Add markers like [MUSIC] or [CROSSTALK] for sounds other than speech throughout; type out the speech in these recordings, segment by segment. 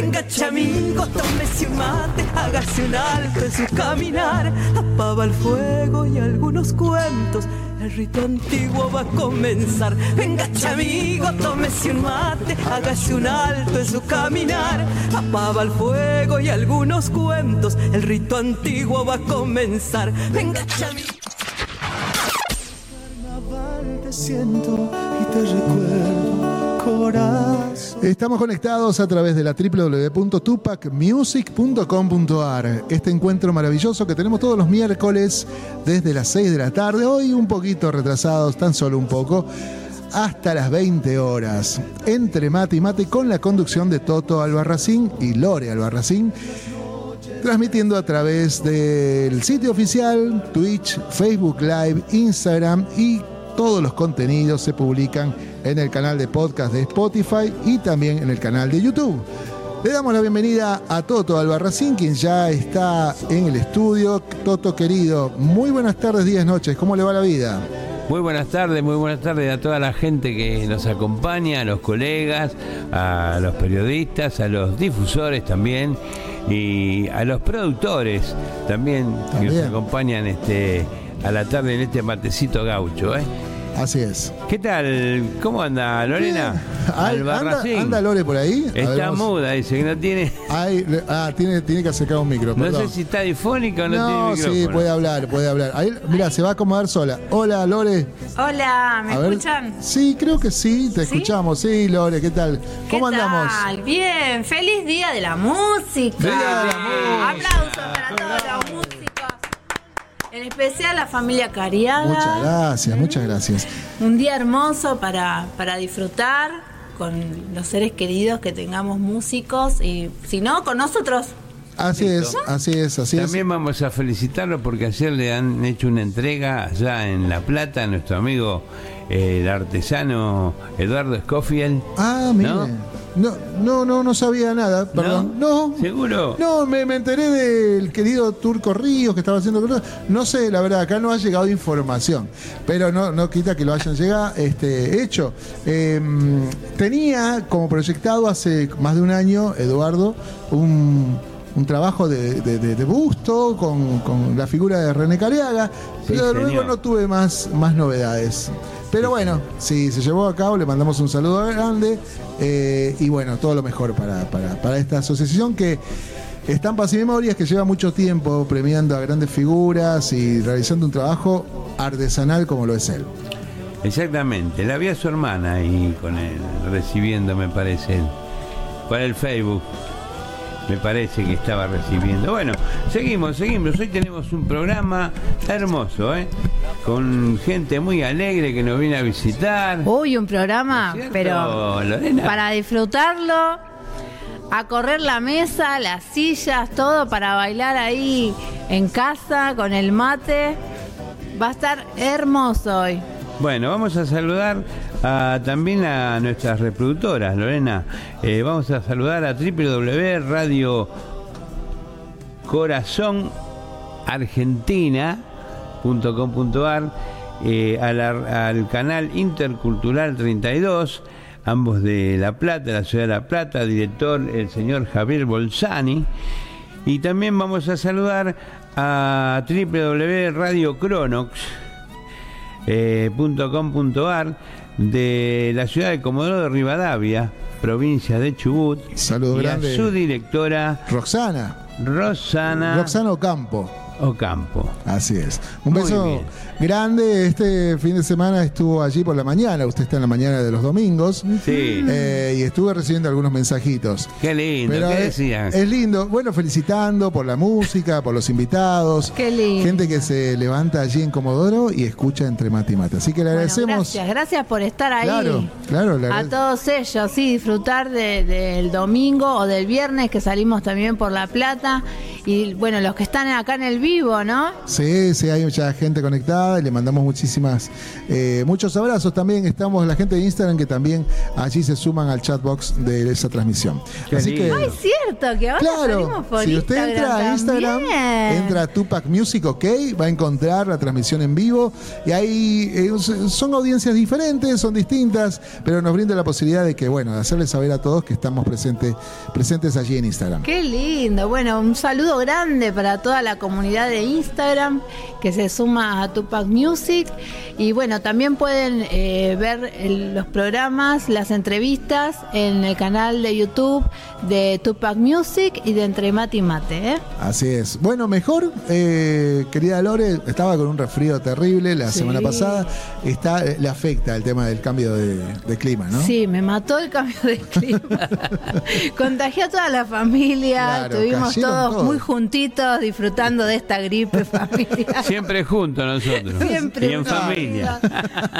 Venga chamigo, tómese un mate, hágase un alto en su caminar. Apaba el fuego y algunos cuentos, el rito antiguo va a comenzar. Venga chamigo, tómese un mate, hágase un alto en su caminar. Apaba el fuego y algunos cuentos, el rito antiguo va a comenzar. Venga chamigo. te siento y te recuerdo, Estamos conectados a través de la www.tupacmusic.com.ar. Este encuentro maravilloso que tenemos todos los miércoles desde las 6 de la tarde, hoy un poquito retrasados, tan solo un poco, hasta las 20 horas. Entre mate y mate con la conducción de Toto Albarracín y Lore Albarracín transmitiendo a través del sitio oficial, Twitch, Facebook Live, Instagram y todos los contenidos se publican en el canal de podcast de Spotify y también en el canal de YouTube. Le damos la bienvenida a Toto Albarracín, quien ya está en el estudio. Toto querido, muy buenas tardes, días, noches. ¿Cómo le va la vida? Muy buenas tardes, muy buenas tardes a toda la gente que nos acompaña, a los colegas, a los periodistas, a los difusores también y a los productores también, que nos acompañan este a la tarde en este matecito gaucho, ¿eh? Así es. ¿Qué tal? ¿Cómo anda Lorena? Anda, anda, Lore por ahí. Está muda, dice que no tiene. ah, tiene, tiene que acercar un micro. No sé si está difónica o no, tiene micrófono. Sí, puede hablar, puede hablar. Ahí, mira, se va a acomodar sola. Hola, Lore. Hola, ¿me escuchan? Sí, creo que sí, te escuchamos. Sí, Lore, ¿qué tal? ¿Cómo ¿Qué andamos? Tal? Bien, feliz día de la música. Feliz día de la música. Aplausos para todos los músicos. En especial la familia Cariaga. Muchas gracias, muchas gracias. Un día hermoso para, para disfrutar con los seres queridos que tengamos músicos y si no, con nosotros. Así es, así es, así es. También vamos a felicitarlo porque ayer le han hecho una entrega allá en La Plata a nuestro amigo el artesano Eduardo Scofield. Ah, mira. No, no, no, no sabía nada, perdón. No, ¿Seguro? No, me, me, enteré del querido Turco Ríos que estaba haciendo No sé, la verdad, acá no ha llegado información, pero no, no quita que lo hayan llegado, este, hecho. Em, tenía como proyectado hace más de un año, Eduardo, un, un trabajo de, de, de, busto con, con, la figura de René Cariaga, Sí, pero luego señor. no tuve más, más novedades. Pero bueno, sí, se llevó a cabo, le mandamos un saludo grande eh, y bueno, todo lo mejor para, para, para esta asociación que Estampas y Memorias, que lleva mucho tiempo premiando a grandes figuras y realizando un trabajo artesanal como lo es él. Exactamente, la vi a su hermana ahí con él, recibiendo, me parece, para el Facebook. Me parece que estaba recibiendo. Bueno, seguimos, seguimos. Hoy tenemos un programa hermoso, ¿eh? Con gente muy alegre que nos viene a visitar. Uy, un programa, ¿Cierto, pero Lorena? para disfrutarlo, a correr la mesa, las sillas, todo para bailar ahí en casa con el mate. Va a estar hermoso hoy. Bueno, vamos a saludar a- también a nuestras reproductoras, Lorena. Eh, vamos a saludar a www.radio Corazón Argentina.com.ar, eh, al canal Intercultural 32, ambos de La Plata, la ciudad de La Plata, director el señor Javier Bolsani. Y también vamos a saludar a www.radiocronox eh, de la ciudad de Comodoro de Rivadavia, provincia de Chubut. Saludo y grande. a su directora Roxana, Rosana Roxana Ocampo. Ocampo. Así es. Un Muy beso bien. grande. Este fin de semana estuvo allí por la mañana. Usted está en la mañana de los domingos. Sí. Eh, y estuve recibiendo algunos mensajitos. Qué lindo, Pero ¿qué es, decían? es lindo. Bueno, felicitando por la música, por los invitados. Qué lindo. Gente que se levanta allí en Comodoro y escucha entre mate y mate. Así que le Bueno, agradecemos. gracias, gracias por estar ahí. Claro, claro, le A todos ellos, sí, disfrutar de- del domingo o del viernes que salimos también por La Plata y bueno, los que están acá en el vivo, ¿no? Sí, sí, hay mucha gente conectada y le mandamos muchísimas, eh, muchos abrazos también. Estamos la gente de Instagram que también allí se suman al chatbox de esa transmisión. Qué Así que, lindo. Ah, es cierto que ahora salimos claro, por si usted Instagram entra a Instagram, también. entra a Tupac Music OK, va a encontrar la transmisión en vivo y ahí eh, son audiencias diferentes, son distintas, pero nos brinda la posibilidad de que, bueno, de hacerles saber a todos que estamos presentes, presentes allí en Instagram. Qué lindo. Bueno, un saludo grande para toda la comunidad de Instagram que se suma a Tupac Music. Y bueno, también pueden eh, ver el- los programas, las entrevistas en el canal de YouTube de Tupac Music y de Entre Mate y Mate. ¿eh? Así es. Bueno, mejor, eh, querida Lore, estaba con un resfrío terrible la Sí. semana pasada. Está, le afecta el tema del cambio de, de clima, ¿no? Sí, me mató el cambio de clima. [LAUGHS] Contagió a toda la familia, Claro, todos todos. muy juntitos disfrutando de esta gripe familiar. Siempre juntos nosotros. Siempre y en familia.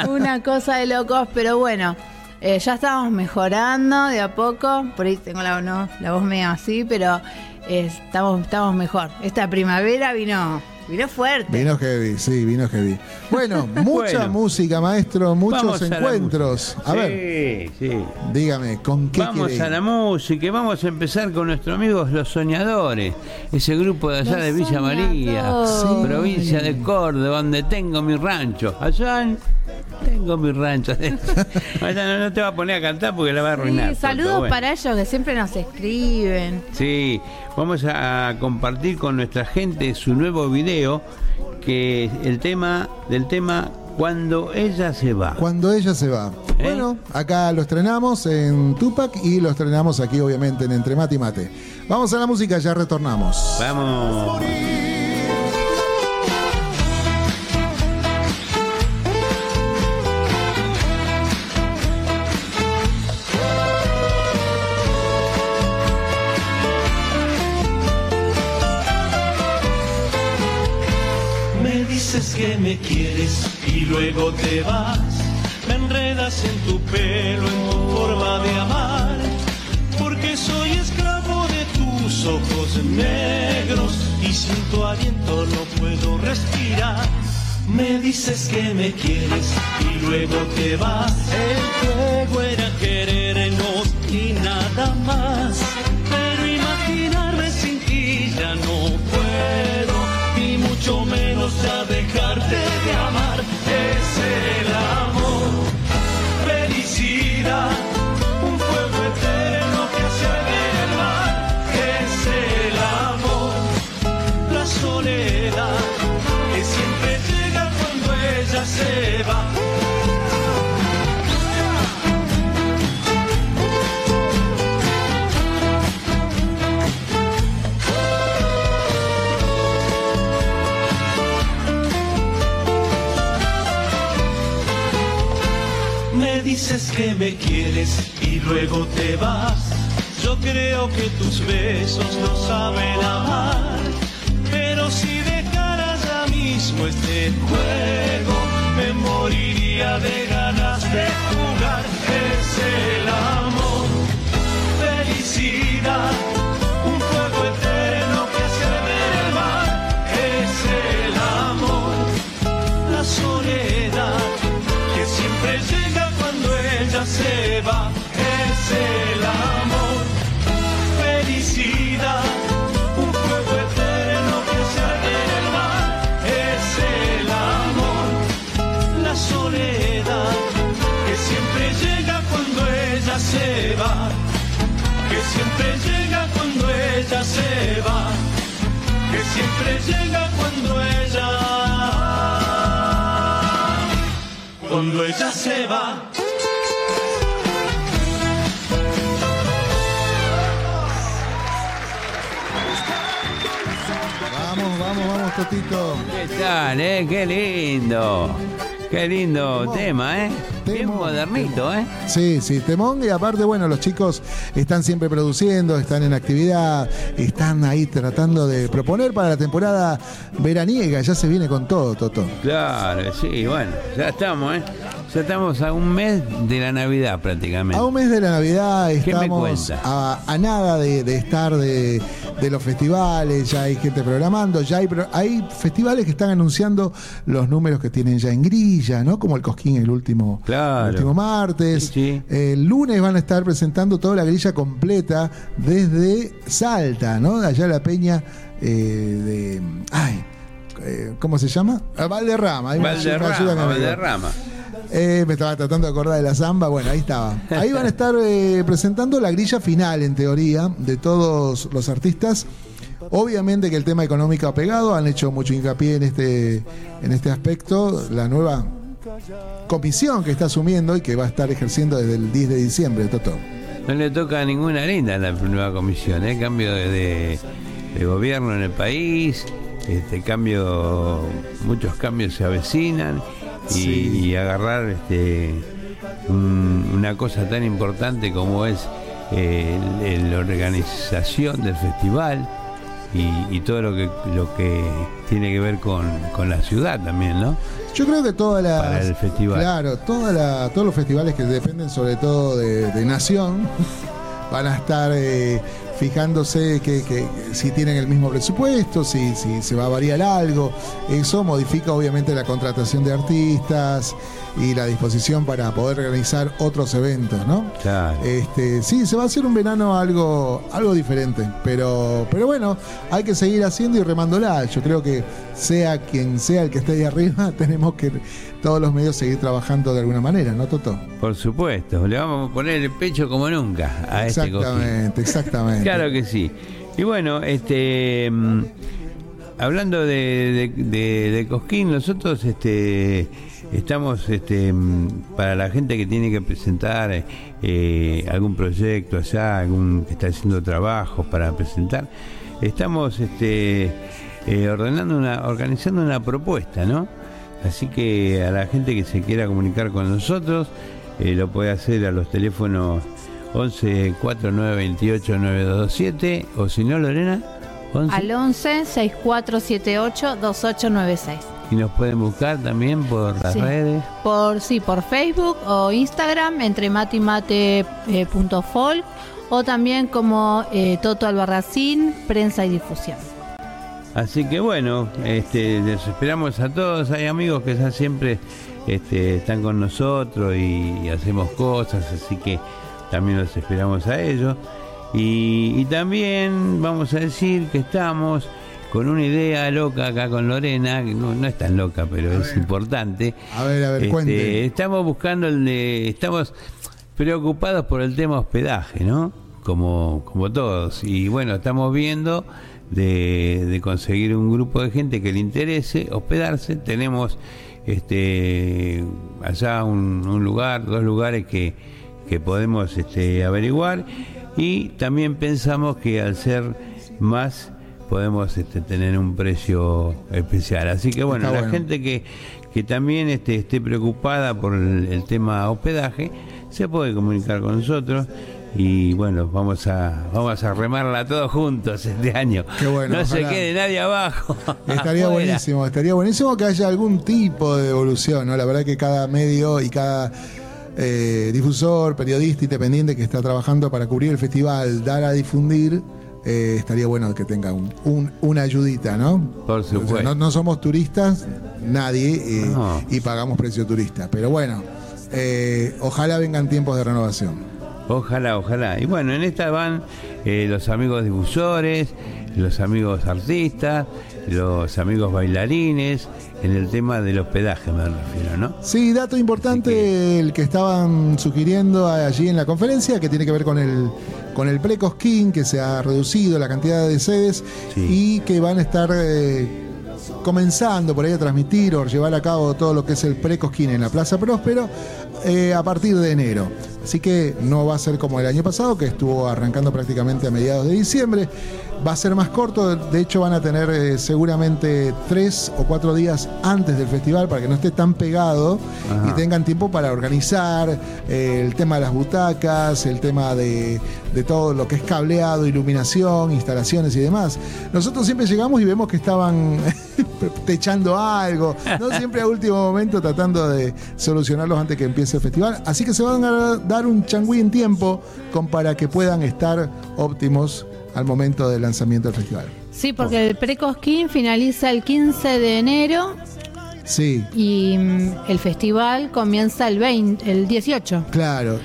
Una cosa de locos, pero bueno, eh, ya estamos mejorando de a poco. Por ahí tengo la, no, la voz medio así, pero eh, estamos, estamos mejor. Esta primavera vino, vino fuerte. Vino heavy, sí, vino heavy. Bueno, [LAUGHS] mucha Bueno. música, maestro, muchos Vamos a la encuentros. A, ver, Sí, sí. dígame, ¿con qué Vamos quiere a la música y vamos a empezar con nuestros amigos Los Soñadores, ese grupo de allá Los de Villa María, provincia de Córdoba, donde tengo mi rancho. Allá en- tengo mi rancho. [LAUGHS] Allá no, no te va a poner a cantar porque la va a arruinar. Sí, saludos bueno. para ellos que siempre nos escriben. Sí, vamos a compartir con nuestra gente su nuevo video, que es el tema del tema Cuando ella se va. Cuando ella se va. ¿Eh? Bueno, acá lo estrenamos en Tupac y lo estrenamos aquí, obviamente, en Entre Mate y Mate. Vamos a la música, ya retornamos. Vamos. Me quieres y luego te vas. Me enredas en tu pelo, en tu forma de amar. Porque soy esclavo de tus ojos negros y sin tu aliento no puedo respirar. Me dices que me quieres y luego te vas. El juego era querernos y nada más. Que me quieres y luego te vas. Yo creo que tus besos no saben amar. Pero si dejaras ya mismo este juego, me moriría de ganas de jugar. Es el amor, felicidad, se va. Es el amor, felicidad, un fuego eterno que hace arder el mar. Es el amor, la soledad que siempre llega cuando ella se va. Que siempre llega cuando ella se va. Que siempre llega cuando ella cuando ella se va. Totito. ¿Qué tal, eh? Qué lindo. Qué lindo Temón. tema, ¿eh? Bien Temón, modernito, ¿eh? Sí, sí, temón y aparte, bueno, los chicos están siempre produciendo, están en actividad, están ahí tratando de proponer para la temporada veraniega, ya se viene con todo, Toto. Claro, sí, bueno, ya estamos, ¿eh? Ya estamos a un mes de la Navidad prácticamente. A un mes de la Navidad ¿Qué me estamos a, a nada de, de estar de, de los festivales, ya hay gente programando, ya hay, festivales que están anunciando los números que tienen ya en grilla, ¿no? Como el Cosquín el último, Claro. el último martes. Sí, sí. El lunes van a estar presentando toda la grilla completa desde Salta, ¿no? Allá la peña eh, de... Ay, eh, ¿cómo se llama? Ah, Valderrama. Ahí me- ayuda Valderrama. Eh, me estaba tratando de acordar de la samba, bueno, ahí estaba. Ahí van a estar eh, presentando la grilla final, en teoría, de todos los artistas. Obviamente que el tema económico ha pegado, han hecho mucho hincapié en este, en este aspecto. La nueva comisión que está asumiendo y que va a estar ejerciendo desde el 10 de diciembre, Toto. No le toca ninguna linda a la nueva comisión, ¿eh? Cambio de, de- de gobierno en el país, este cambio, muchos cambios se avecinan y, Sí. y agarrar este un- una cosa tan importante como es eh, la organización del festival y, y todo lo que lo que tiene que ver con, con la ciudad también, ¿no? Yo creo que todas las. Para el festival. Claro, toda la- todos los festivales que dependen sobre todo de, de Nación [LAUGHS] van a estar eh, fijándose que, que si tienen el mismo presupuesto, si, si se va a variar algo. Eso modifica obviamente la contratación de artistas y la disposición para poder organizar otros eventos, ¿no? Claro. Este, sí, se va a hacer un verano algo, algo diferente, pero, pero bueno, hay que seguir haciendo y remándola. Yo creo que sea quien sea el que esté ahí arriba, [LAUGHS] tenemos que todos los medios seguir trabajando de alguna manera, ¿no, Toto? Por supuesto, le vamos a poner el pecho como nunca a este cojín. Exactamente, exactamente. [LAUGHS] Claro que sí. Y bueno, este mm, hablando de, de, Cosquín, nosotros este estamos este mm, para la gente que tiene que presentar eh, algún proyecto allá, algún que está haciendo trabajos para presentar, estamos este eh, ordenando una, organizando una propuesta, ¿no? Así que a la gente que se quiera comunicar con nosotros, eh, lo puede hacer a los teléfonos 11 4928 9227 o si no Lorena 11 Al 11 6478 2896. y nos pueden buscar también por las Sí. redes Por sí, por Facebook o Instagram entre matimate.folk o también como eh, Toto Albarracín, prensa y difusión. así que bueno este les esperamos a todos hay amigos que ya siempre este, están con nosotros y, y hacemos cosas así que también los esperamos a ellos y, y también vamos a decir que estamos con una idea loca acá con Lorena, que no, no es tan loca, pero es importante. A ver, a ver, Este, cuente. estamos buscando el de, estamos preocupados por el tema hospedaje, ¿no? Como, como todos. Y bueno, estamos viendo de, de conseguir un grupo de gente que le interese hospedarse. Tenemos este allá un, un lugar, dos lugares que, que podemos este, averiguar. Y también pensamos que al ser más podemos este, tener un precio especial. Así que bueno, Está la bueno. gente que, que también este, esté preocupada por el, el tema hospedaje, se puede comunicar con nosotros y bueno, vamos a vamos a remarla todos juntos este año. Qué bueno, no se quede nadie abajo. [LAUGHS] [LAUGHS] Estaría buenísimo, estaría buenísimo que haya algún tipo de evolución, ¿no? La verdad que cada medio y cada eh, difusor, periodista independiente que está trabajando para cubrir el festival, dar a difundir, eh, estaría bueno que tenga un, un- una ayudita, ¿no? Por O sea, supuesto. no, no somos turistas, nadie, eh, No. y pagamos precio turista. Pero bueno, eh, ojalá vengan tiempos de renovación. Ojalá, ojalá. Y bueno, en esta van los amigos difusores, los amigos artistas, los amigos bailarines, en el tema del hospedaje me refiero, ¿no? Sí, dato importante el que estaban sugiriendo allí en la conferencia, que tiene que ver con el con el Precosquín, que se ha reducido la cantidad de sedes Sí. y que van a estar eh, comenzando por ahí a transmitir o llevar a cabo todo lo que es el Precosquín en la Plaza Próspero eh, a partir de enero. Así que no va a ser como el año pasado, que estuvo arrancando prácticamente a mediados de diciembre. Va a ser más corto, de hecho van a tener eh, seguramente tres o cuatro días antes del festival para que no esté tan pegado y tengan tiempo para organizar eh, el tema de las butacas, el tema de, de todo lo que es cableado, iluminación, instalaciones y demás. Nosotros siempre llegamos y vemos que estaban [LAUGHS] techando algo, no siempre a último momento tratando de solucionarlos antes que empiece el festival. Así que se van a dar un changüí en tiempo con, para que puedan estar óptimos al momento del lanzamiento del festival. Sí, porque el Precosquín finaliza el 15 de enero Sí, y mm, el festival comienza el 20, el 18. claro.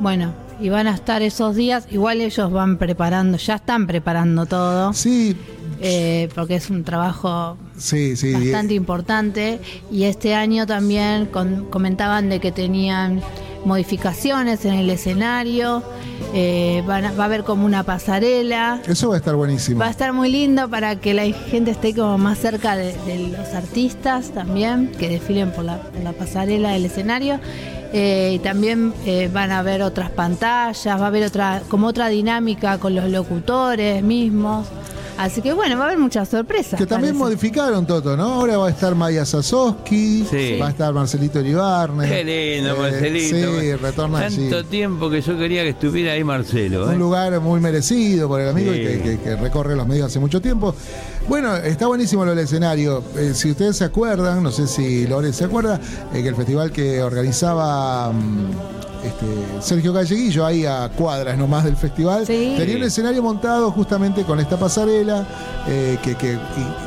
Bueno, y van a estar esos días, igual ellos van preparando, ya están preparando todo, Sí, eh, porque es un trabajo sí, sí. bastante importante y este año también con- comentaban de que tenían modificaciones en el escenario, eh, van a- va a haber como una pasarela, Eso va a estar buenísimo. va a estar muy lindo para que la gente esté como más cerca de, de los artistas también, que desfilen por la, por la pasarela del escenario. Eh, y también eh, van a haber otras pantallas, va a haber otra, como otra dinámica con los locutores mismos. Así que bueno, va a haber muchas sorpresas. Que también parece. modificaron Toto, ¿no? Ahora va a estar Maya Sasowski, Sí. va a estar Marcelito Iribarne. Qué lindo, Eh, Marcelito. Sí, retorna allí. Tanto tiempo que yo quería que estuviera ahí Marcelo. ¿eh? Un lugar muy merecido por el amigo Sí. y que, que- que recorre los medios hace mucho tiempo. Bueno, está buenísimo lo del escenario. Eh, si ustedes se acuerdan, no sé si Lore se acuerda, eh, que el festival que organizaba mm, este, Sergio Galleguillo, ahí a cuadras nomás del festival, Sí. tenía un escenario montado justamente con esta pasarela eh, que,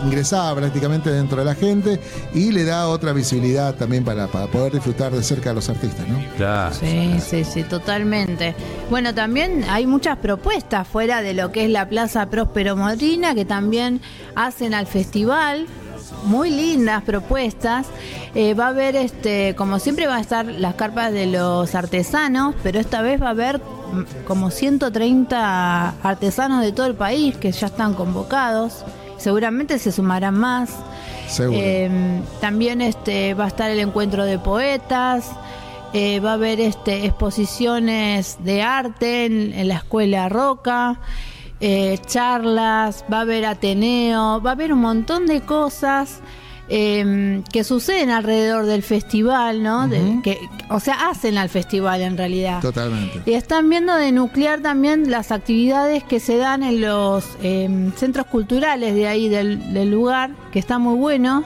ingresaba prácticamente dentro de la gente y le da otra visibilidad también para, para poder disfrutar de cerca de los artistas, ¿no? Claro. Sí, sí, sí, totalmente. Bueno, también hay muchas propuestas fuera de lo que es la Plaza Próspero Modrina que también hacen al festival. Muy lindas propuestas. Eh, va a haber, este, como siempre, va a estar las carpas de los artesanos, pero esta vez va a haber mm, como 130 artesanos de todo el país que ya están convocados. Seguramente se sumarán más. Seguro. Eh, también este va a estar el encuentro de poetas, eh, va a haber este exposiciones de arte en, en la escuela Roca, eh, charlas, va a haber Ateneo, va a haber un montón de cosas eh, que suceden alrededor del festival, ¿no? De- que, o sea, hacen al festival en realidad. Totalmente. Y están viendo de nuclear también las actividades que se dan en los eh, centros culturales de ahí del, del lugar, que está muy bueno,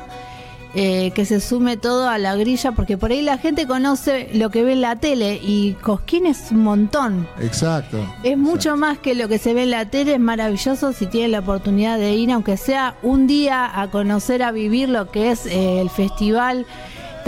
eh, que se sume todo a la grilla, porque por ahí la gente conoce lo que ve en la tele y Cosquín es un montón. Exacto. Es mucho más que lo que se ve en la tele, es maravilloso si tienen la oportunidad de ir, aunque sea un día a conocer, a vivir lo que es eh, el festival,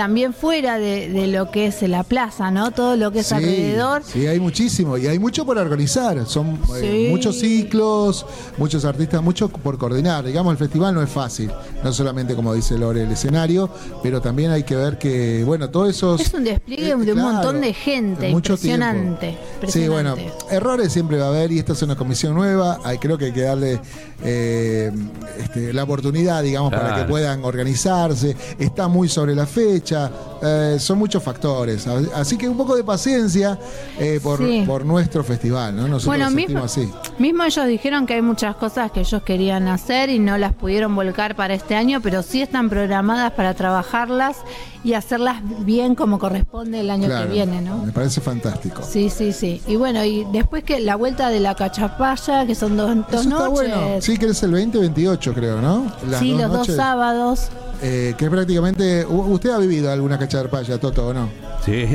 también fuera de, de lo que es la plaza, ¿no? Todo lo que es Sí, alrededor. Sí, hay muchísimo y hay mucho por organizar. Son eh, muchos ciclos, muchos artistas, mucho por coordinar. Digamos, el festival no es fácil, no solamente como dice Lore el escenario, pero también hay que ver que, bueno, todo eso Es un despliegue de un montón de gente, mucho impresionante. Sí, bueno, errores siempre va a haber y esta es una comisión nueva. Hay, creo que hay que darle eh, este, la oportunidad, digamos, para que puedan organizarse. Está muy sobre la fecha. Eh, son muchos factores. Así que un poco de paciencia eh, por, Sí. por nuestro festival, ¿no? Nosotros Bueno, mismo, así. mismo ellos dijeron que hay muchas cosas que ellos querían hacer y no las pudieron volcar para este año, pero sí están programadas para trabajarlas y hacerlas bien como corresponde el año Claro, que viene, ¿no? Me parece fantástico. Sí, sí, sí. Y bueno, y después que la vuelta de la cachapaya, que son dos, dos Eso está noches. bueno. Sí, que es el 2028, creo, ¿no? Las Sí, los dos sábados. Eh, que prácticamente. ¿Usted ha vivido alguna cacharpaya, Toto, o no? Sí. [LAUGHS]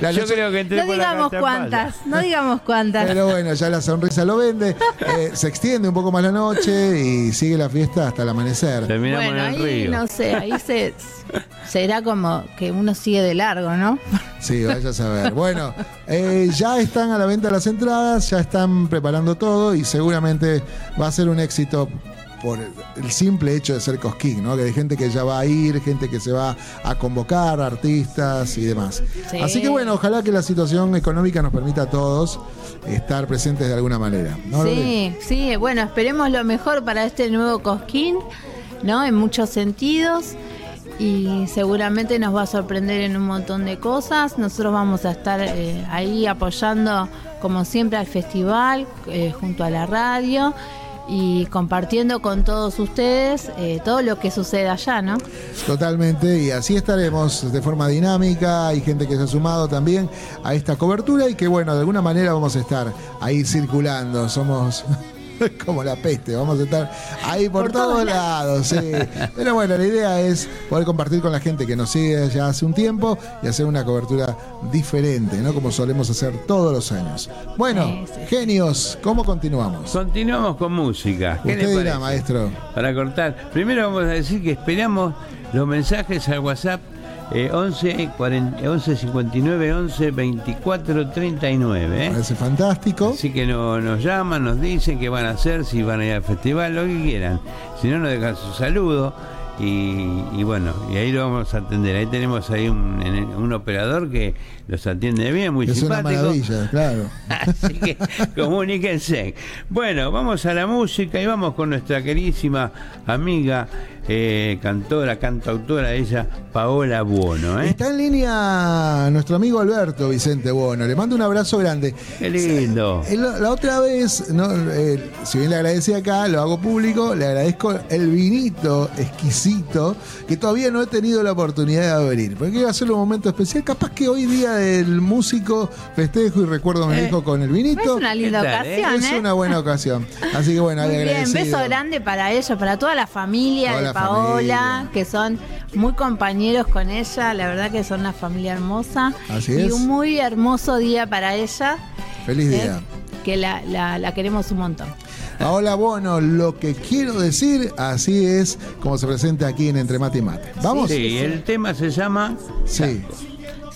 La Yo creo que entré No por digamos cuántas, no digamos cuántas. Pero bueno, ya la sonrisa lo vende. [LAUGHS] Eh, se extiende un poco más la noche y sigue la fiesta hasta el amanecer. Terminamos bueno, en el ahí río. no sé, ahí se será como que uno sigue de largo, ¿no? Sí, vaya a saber. Bueno, eh, ya están a la venta las entradas, ya están preparando todo y seguramente va a ser un éxito por el simple hecho de ser Cosquín, ¿no? Que hay gente que ya va a ir, gente que se va a convocar, artistas y demás. Sí. Así que bueno, ojalá que la situación económica nos permita a todos estar presentes de alguna manera. Sí, sí, bueno, esperemos lo mejor para este nuevo Cosquín, ¿no? En muchos sentidos. y seguramente nos va a sorprender en un montón de cosas. Nosotros vamos a estar eh, ahí apoyando como siempre al festival eh, junto a la radio y compartiendo con todos ustedes eh, todo lo que sucede allá, ¿no? Totalmente, y así estaremos de forma dinámica, hay gente que se ha sumado también a esta cobertura y que bueno, de alguna manera vamos a estar ahí circulando, somos [LAUGHS] como la peste, vamos a estar ahí por, todos, lados, sí. [LAUGHS] Pero bueno, la idea es poder compartir con la gente que nos sigue ya hace un tiempo y hacer una cobertura diferente, ¿no? Como solemos hacer todos los años. Bueno, genios, ¿cómo continuamos? Continuamos con música. ¿Qué Usted dirá, maestro. Para cortar, primero vamos a decir que esperamos los mensajes al WhatsApp 11, 40, 11 59 11 24 39. Parece fantástico. Así que no, nos llaman, nos dicen qué van a hacer, si van a ir al festival, lo que quieran. Si no, nos dejan su saludo. Y, bueno, y ahí lo vamos a atender. Ahí tenemos ahí un, operador que los atiende bien, muy es simpático. Es una maravilla, claro. [LAUGHS] Así que comuníquense. Bueno, vamos a la música y vamos con nuestra queridísima amiga eh, cantora, cantautora, ella, Paola Buono. ¿eh? Está en línea nuestro amigo Alberto Vicente Buono. Le mando un abrazo grande. Qué lindo. Eh, la, otra vez, no, eh, si bien le agradecí acá, lo hago público, le agradezco el vinito exquisito que todavía no he tenido la oportunidad de abrir. Porque quiero hacerlo un momento especial. Capaz que hoy día del músico festejo y recuerdo a mi hijo con el vinito. Es una linda ocasión. Es una buena ocasión. Así que bueno, Muy bien, beso grande para ellos, para toda la familia. Paola, que son muy compañeros con ella, la verdad que son una familia hermosa. Así y un muy hermoso día para ella. Feliz ¿eh? día. que la, queremos un montón. Hola, bueno, lo que quiero decir, así es como se presenta aquí en Entre Mate y Mate. ¿Vamos? Sí, el tema se llama Sí.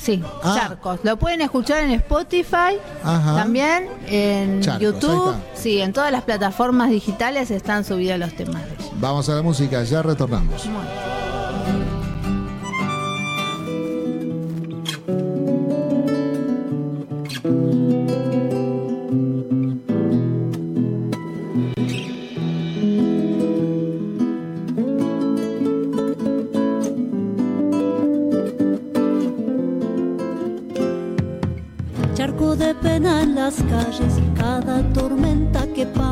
Sí, ah. Charcos. Lo pueden escuchar en Spotify, también en YouTube. Sí, en todas las plataformas digitales están subidos los temas. Vamos a la música, ya retornamos. Calles, cada tormenta que pasa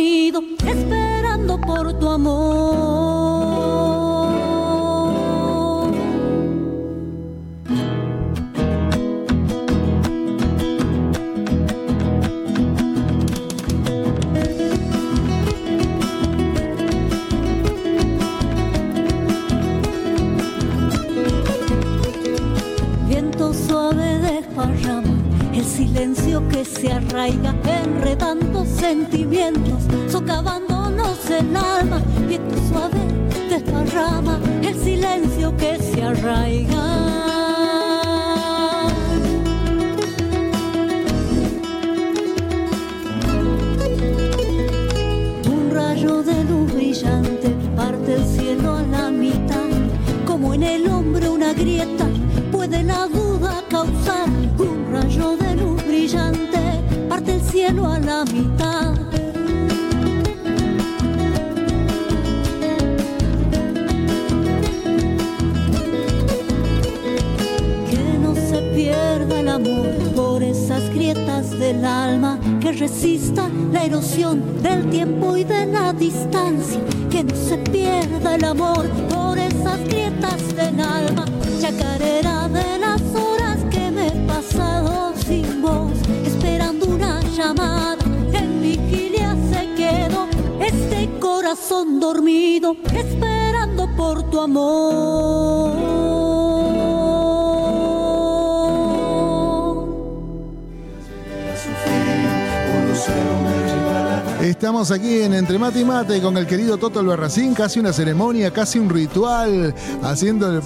corazón Estamos aquí en Entre Mate y Mate con el querido Toto Albarracín, casi una ceremonia, casi un ritual, haciendo el,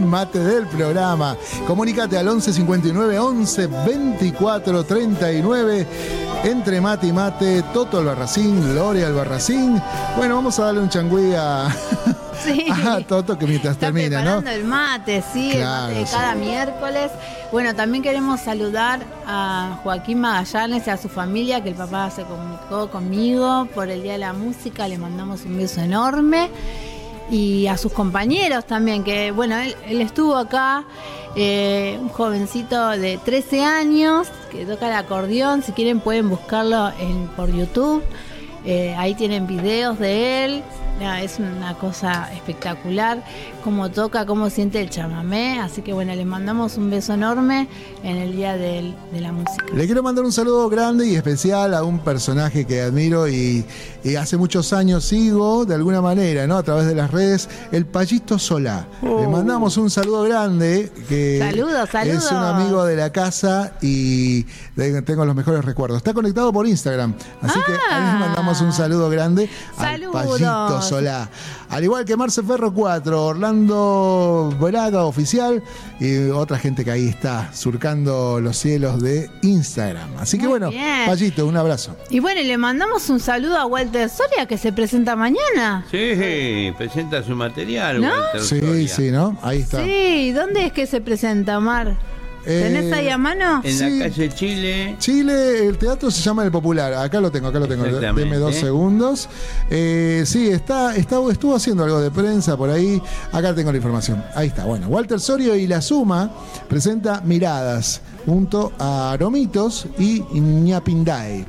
[LAUGHS] mate del programa. Comunícate al 11 59 11 24 39. Entre Mate y Mate, Toto Albarracín, Lore Albarracín. Bueno, vamos a darle un changüí a, [LAUGHS] [LAUGHS] Sí. Toto que mientras Está termina, ¿no? preparando el mate, sí, Claro, el mate de sí. cada miércoles. Bueno, también queremos saludar a Joaquín Magallanes y a su familia, que el papá se comunicó conmigo por el Día de la Música. Le mandamos un beso enorme. Y a sus compañeros también, que bueno, él, él estuvo acá, eh, un jovencito de 13 años que toca el acordeón. Si quieren pueden buscarlo en, por YouTube. Eh, ahí tienen videos de él. Es una cosa espectacular cómo toca, cómo siente el chamamé. Así que bueno, les mandamos un beso enorme en el Día de la Música. Le quiero mandar un saludo grande y especial a un personaje que admiro y, y hace muchos años sigo de alguna manera, ¿no? A través de las redes, el Payito Solá. Le mandamos un saludo grande que Saludos, saludos. es un amigo de la casa y de- tengo los mejores recuerdos. Está conectado por Instagram, así que ahí le mandamos un saludo grande al Saludos. Payito Solá. Al igual que Marce Ferro 4, Orlando Braga oficial y otra gente que ahí está surcando los cielos de Instagram. Así que Muy bueno, bien. Payito, un abrazo. Y bueno, y le mandamos un saludo a Walter Soria que se presenta mañana. Sí, presenta su material. ¿No? Walter Sí, Soria. sí, ¿no? Ahí está. Sí, ¿dónde es que se presenta, Mar? ¿Tenés Eh, ahí a mano? En Sí. la calle Chile. Chile, el teatro se llama El Popular. Acá lo tengo, acá lo tengo. Deme dos segundos. Eh, sí, está, está, estuvo haciendo algo de prensa por ahí. Acá tengo la información. Ahí está. Bueno, Walter Sorio y La Suma presenta Miradas junto a Aromitos y Ñapindae.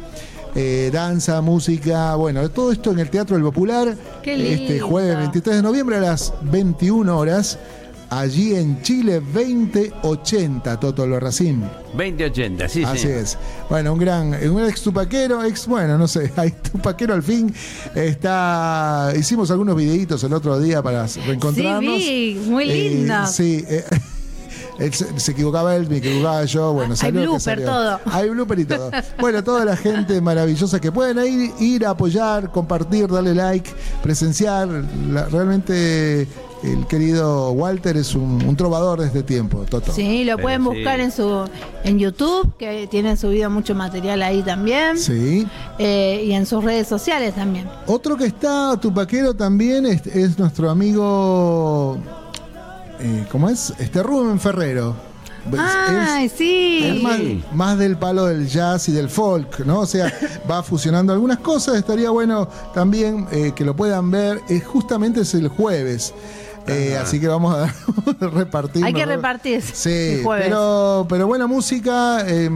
Eh, danza, música, bueno, todo esto en el Teatro El Popular. Qué Este lindo. jueves 23 de noviembre a las 21 horas. Allí en Chile 2080, Toto Lorracín. 2080, sí, Así señor. es. Bueno, un gran, un ex tupaquero, ex, bueno, no sé, [LAUGHS] hay tupaquero al fin. Está, hicimos algunos videitos el otro día para reencontrarnos. Sí, vi, muy Eh, lindo. sí. eh, [LAUGHS] él se, se equivocaba él, me equivocaba yo. Bueno, Hay salió que blooper, salió. todo. Hay blooper y todo. Bueno, toda la gente maravillosa que pueden ir, ir a apoyar, compartir, darle like, presenciar. La- realmente el querido Walter es un, un trovador de este tiempo, Toto. Sí, lo Pero pueden sí. buscar en su en YouTube, que tienen subido mucho material ahí también. Sí. Eh, y en sus redes sociales también. Otro que está tupaquero también es, es nuestro amigo. Eh, ¿Cómo es? Este Rubén Ferrero. ¡Ay, es- sí! es más, más del palo del jazz y del folk, ¿no? O sea, [LAUGHS] va fusionando algunas cosas. Estaría bueno también eh, que lo puedan ver. Es justamente es el jueves. Eh, así que vamos a [LAUGHS] repartir. Hay que ¿no? repartir Sí, el jueves. pero, pero buena música. eh,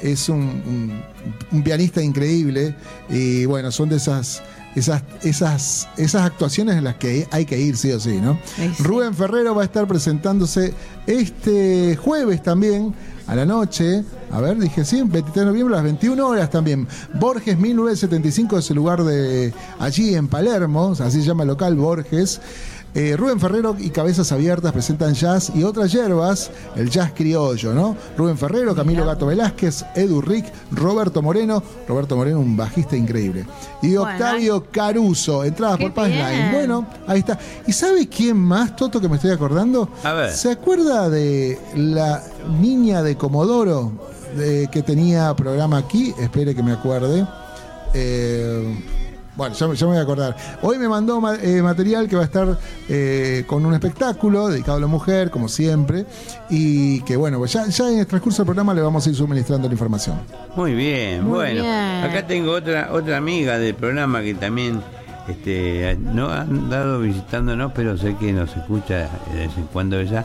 es un, un- un pianista increíble. Y bueno, son de esas. Esas, esas, esas actuaciones en las que hay que ir sí o sí, ¿no? Sí. Rubén Ferrero va a estar presentándose este jueves también a la noche. A ver, dije sí, 23 de noviembre a las 21 horas también. Borges 1975 es el lugar de allí en Palermo, así se llama el local Borges. Eh, Rubén Ferrero y Cabezas Abiertas presentan jazz y otras hierbas, el jazz criollo, ¿no? Rubén Ferrero, Camilo Gato Velázquez, Edu Rick, Roberto Moreno, Roberto Moreno, un bajista increíble. Y Bueno, Octavio Caruso, entradas Qué por Passline. bien. Bueno, ahí está. ¿Y sabe quién más, Toto, que me estoy acordando? A ver. ¿Se acuerda de la niña de Comodoro de- que tenía programa aquí? Espere que me acuerde. Eh, bueno, ya, me- ya me voy a acordar. Hoy me mandó ma- eh, material que va a estar eh, con un espectáculo dedicado a la mujer, como siempre. Y que bueno, pues ya, ya en el transcurso del programa le vamos a ir suministrando la información. Muy bien, Muy bueno. bien. Acá tengo otra otra amiga del programa que también este, no ha andado visitándonos, pero sé que nos escucha de vez en cuando ella.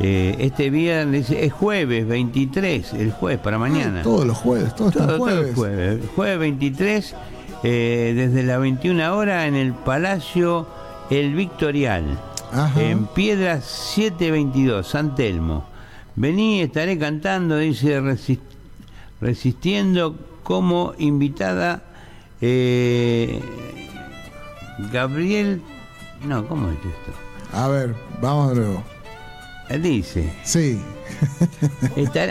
Eh, este viernes es jueves 23, el jueves para mañana. Todos los jueves, todos Todo- los todo el jueves. jueves. Jueves 23, eh, desde las 21 horas en el Palacio El Victorial, Ajá. en Piedras 722, San Telmo. Vení, estaré cantando, dice, resis- resistiendo como invitada eh, Gabriel. No, ¿cómo es esto? A ver, vamos de nuevo. Dice, Sí.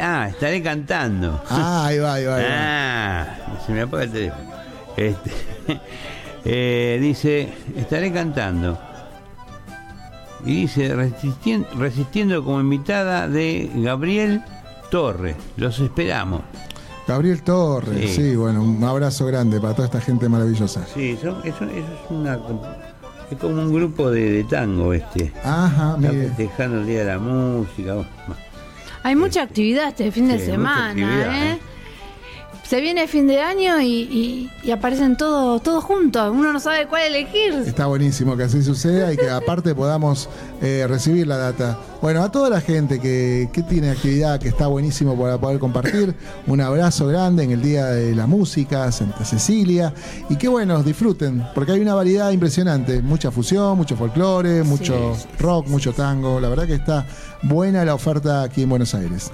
ah, estaré cantando. Ah, ahí va, ahí va. ahí va. Ah, se me apaga el teléfono. Este, [LAUGHS] eh, dice, estaré cantando. Y dice, resistien- resistiendo como invitada de Gabriel Torres. Los esperamos. Gabriel Torres, sí. Sí. bueno, un abrazo grande para toda esta gente maravillosa. Sí, son- eso, eso es una... Es como un grupo de, de tango este. Ajá, Está mire. festejando el Día de la Música. Hay mucha actividad este fin de Sí, semana, actividad, ¿eh? Se viene fin de año y, y- y aparecen todos todos juntos. Uno no sabe cuál elegir. Está buenísimo que así suceda y que [LAUGHS] aparte podamos eh, recibir la data. Bueno, a toda la gente que, que tiene actividad, que está buenísimo para poder compartir, un abrazo grande en el Día de la Música, Santa Cecilia, y que bueno, disfruten, porque hay una variedad impresionante, mucha fusión, mucho folclore, mucho rock, mucho tango, la verdad que está buena la oferta aquí en Buenos Aires.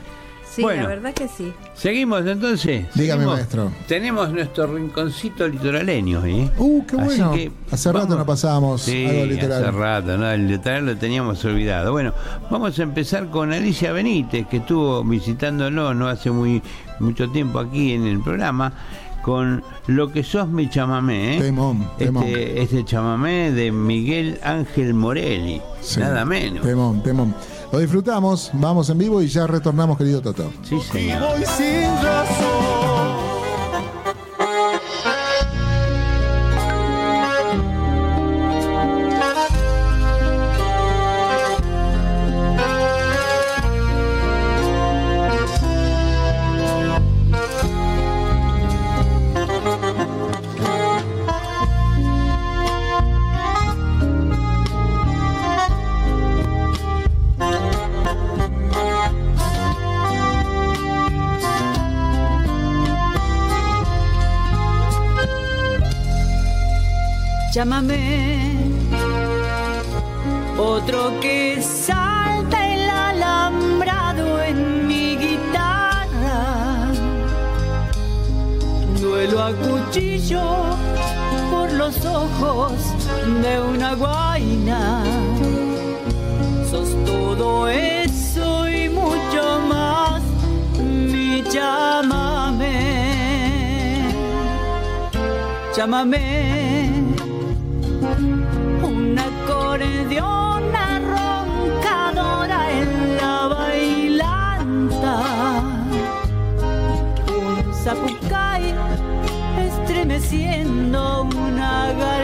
Sí, Bueno. la verdad que sí. Seguimos entonces. Dígame, Seguimos. maestro. Tenemos nuestro rinconcito litoraleño, ¿eh? Uh, qué Así bueno. que Hace rato no pasábamos Sí, algo literal. hace rato, ¿no? El literal lo teníamos olvidado. Bueno, vamos a empezar con Alicia Benítez, que estuvo visitándonos no hace muy mucho tiempo aquí en el programa, con Lo que sos mi chamamé, ¿eh? Temón, temón. Este, este chamamé de Miguel Ángel Morelli, Sí. nada menos. Temón, temón. Lo disfrutamos, vamos en vivo y ya retornamos, querido Toto. Llámame otro que salta el alambrado en mi guitarra. Duelo a cuchillo por los ojos de una guaina. Sos todo eso y mucho más. Mi llámame. Llámame acordeona roncadora en la bailanta, un zapucay estremeciendo una garganta.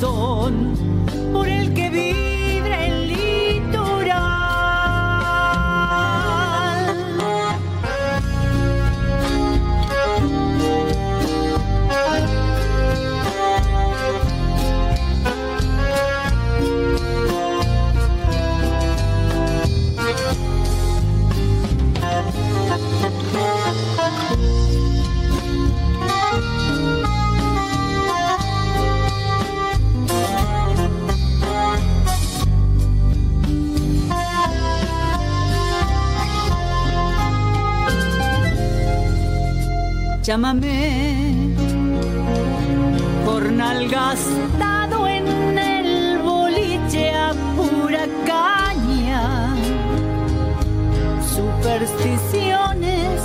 Corazón Llámame por gastado en el boliche a pura caña. Supersticiones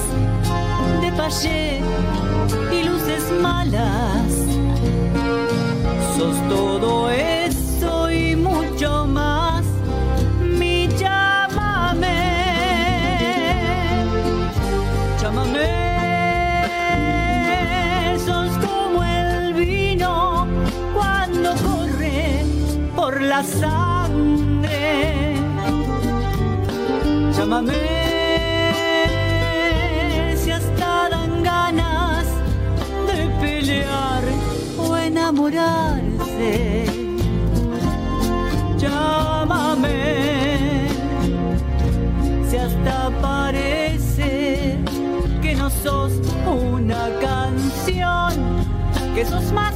de payé y luces malas. Sos todo eso sangre. Llámame si hasta dan ganas de pelear o enamorarse. Llámame si hasta parece que no sos una canción, que sos más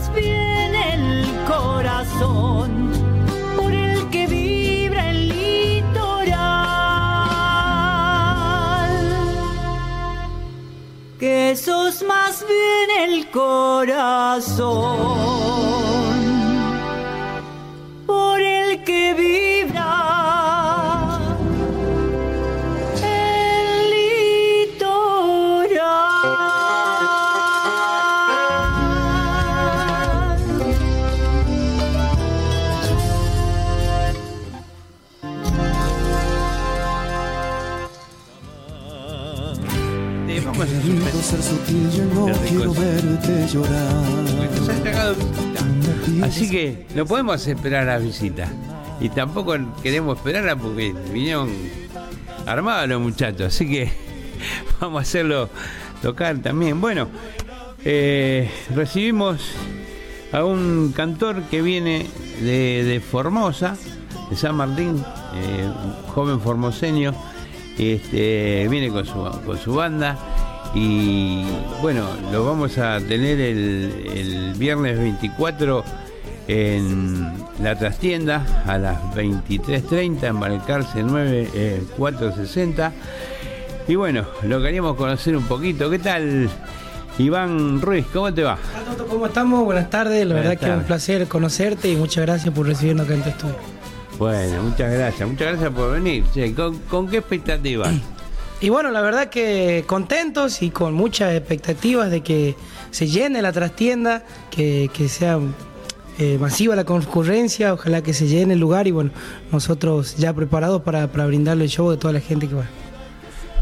más bien el corazón Así que no podemos esperar a visita. Y tampoco queremos esperarla porque vinieron armados los muchachos. Así que [LAUGHS] vamos a hacerlo tocar también. Bueno, eh, recibimos a un cantor que viene de, de Formosa, de San Martín, eh, un joven formoseño. Este, viene con su, con su banda y bueno, lo vamos a tener el, el viernes 24 en la trastienda a las 23.30 en Balcarce 9460 y bueno, lo queríamos conocer un poquito. ¿Qué tal Iván Ruiz? ¿Cómo te va? Hola, Toto, ¿Cómo estamos? Buenas tardes. La Buenas verdad que es un placer conocerte y muchas gracias por recibirnos acá en tu estudio. Bueno, muchas gracias, muchas gracias por venir. ¿con, con qué expectativa? [CLEARS THROAT] Y bueno, la verdad que contentos y con muchas expectativas de que se llene la trastienda, que, que sea eh, masiva la concurrencia, ojalá que se llene el lugar y bueno, nosotros ya preparados para, para brindarle el show de toda la gente que va.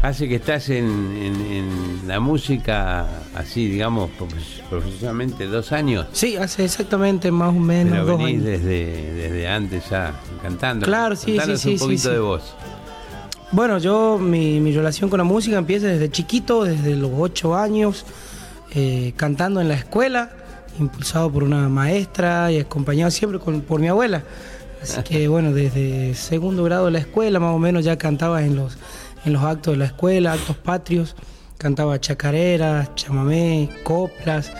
Hace que estás en, en- en la música así, digamos, profes- profesionalmente dos años, Sí, hace exactamente más o menos pero dos venís años. desde, desde antes ya cantando. Claro, sí, sí, sí, un poquito sí, sí. de vos. Bueno, yo, mi, mi relación con la música empieza desde chiquito, desde los ocho años, eh, cantando en la escuela, impulsado por una maestra y acompañado siempre con- por mi abuela. Así que [LAUGHS] bueno, desde segundo grado de la escuela más o menos ya cantaba en los, en los actos de la escuela, actos patrios, cantaba chacareras, chamamé, coplas,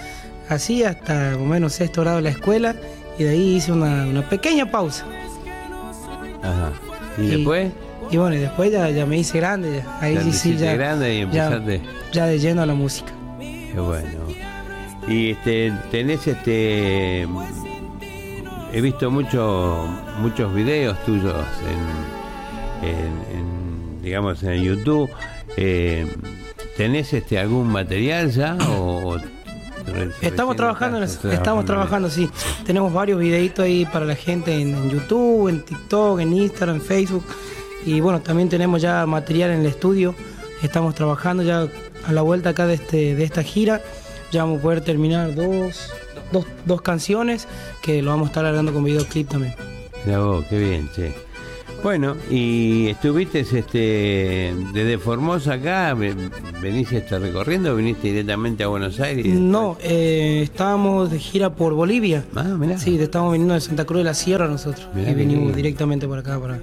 así hasta más o menos sexto grado de la escuela y de ahí hice una, una pequeña pausa. Ajá. ¿Y, después? Y bueno, y después ya, ya me hice grande, ya. ahí Ya sí, sí, ya, grande y ya- empezaste. ya de lleno a la música. Qué bueno. Y este, tenés este. He visto mucho, muchos videos tuyos en, en- en, digamos, en YouTube. Eh, ¿Tenés este algún material ya? O, o Estamos trabajando, en estás eso, estamos trabajando, sí. Tenemos varios videitos ahí para la gente en, en YouTube, en TikTok, en Instagram, en Facebook. Y bueno, también tenemos ya material en el estudio. Estamos trabajando ya a la vuelta acá de, este, de esta gira. Ya vamos a poder terminar dos, dos, dos canciones que lo vamos a estar largando con videoclip también. Mirá vos, qué bien, che. Bueno, y estuviste este, desde Formosa acá, ve- venís este, recorriendo, viniste directamente a Buenos Aires. No, eh, estábamos de gira por Bolivia. Ah, mirá. Sí, estamos viniendo de Santa Cruz de la Sierra nosotros. Mirá y venimos directamente por acá, para,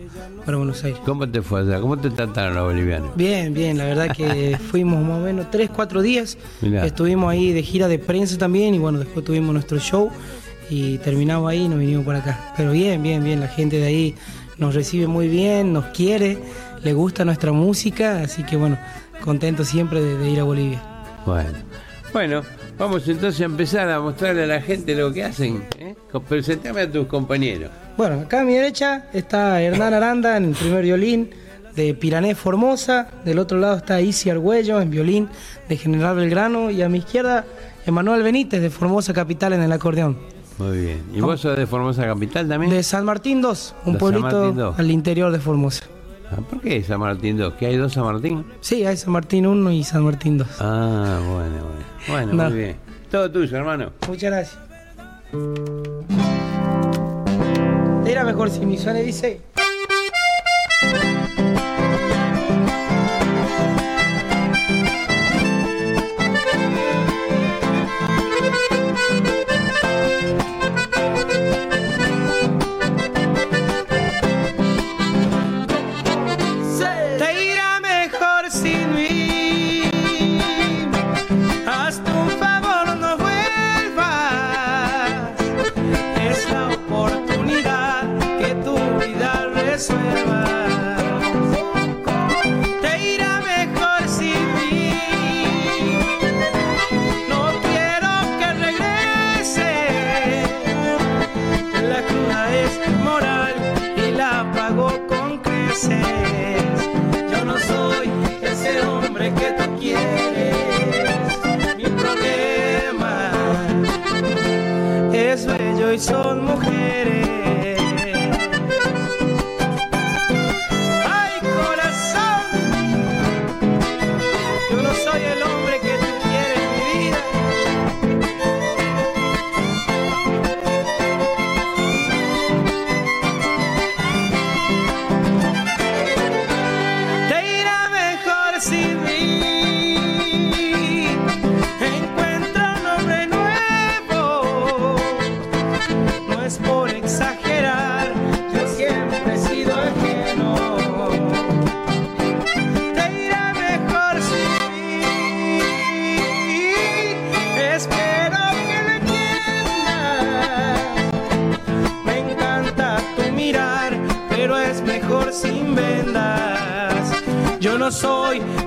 para Buenos Aires. ¿Cómo te fue allá? ¿Cómo te trataron los bolivianos? Bien, bien, la verdad que [LAUGHS] fuimos más o menos 3, 4 días. Mirá. Estuvimos ahí de gira de prensa también y bueno, después tuvimos nuestro show y terminamos ahí y nos vinimos por acá. Pero bien, bien, bien, la gente de ahí nos recibe muy bien, nos quiere, le gusta nuestra música, así que bueno, contento siempre de, de ir a Bolivia. Bueno, bueno, vamos entonces a empezar a mostrarle a la gente lo que hacen. ¿eh? Presentame a tus compañeros. Bueno, acá a mi derecha está Hernán Aranda en el primer violín de Pirané Formosa. Del otro lado está Isi Argüello en violín de General Belgrano. Y a mi izquierda, Emanuel Benítez de Formosa Capital en el acordeón. Muy bien. ¿Y vos sos de Formosa Capital también? De San Martín 2, un pueblito Martín 2. al interior de Formosa. Ah, ¿Por qué San Martín 2? ¿Que hay dos San Martín? Sí, hay San Martín 1 y San Martín 2. Ah, bueno, bueno. Bueno, No. muy bien. Todo tuyo, hermano. Muchas gracias. Era mejor si mi suene dice. Son mujeres.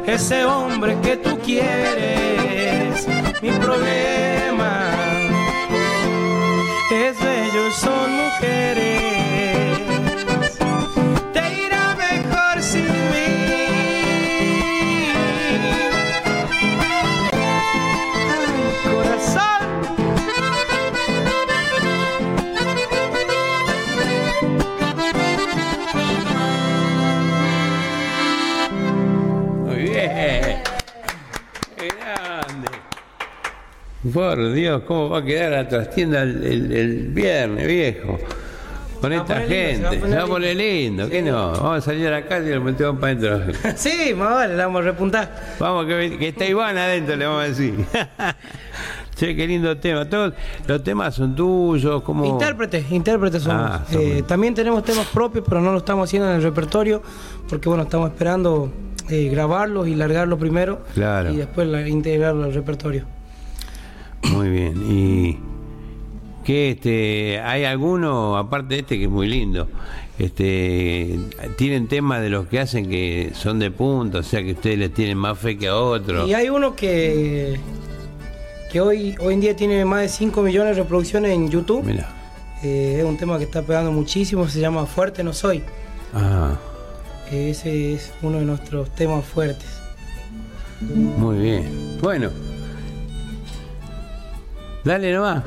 Ese hombre que tú quieres. Mi problema Por Dios, ¿cómo va a quedar la trastienda el, el- el viernes, viejo? Con esta poner lindo, gente. se va a poner lindo, ¿qué no? Vamos a salir a la calle y lo metemos para adentro. [LAUGHS] Sí, más vale, la vamos a repuntar. Vamos, que, que está Iván adentro, le vamos a decir. [LAUGHS] che, qué lindo tema. Todos los temas son tuyos, como. Intérpretes, intérpretes somos. Ah, somos. Eh, también tenemos temas propios, pero no lo estamos haciendo en el repertorio, porque bueno, estamos esperando eh, grabarlos y largarlos primero Claro. y después la- integrarlo al repertorio. Muy bien. ¿Y qué este, hay alguno, aparte de este que es muy lindo, este, tienen temas de los que hacen que son de punto, o sea que ustedes les tienen más fe que a otros? Y hay uno que que hoy hoy en día tiene más de 5 millones de reproducciones en YouTube. Mira. Eh, es un tema que está pegando muchísimo, se llama Fuerte no soy. Ah, ese es uno de nuestros temas fuertes. muy bien. Bueno. Dale nomás.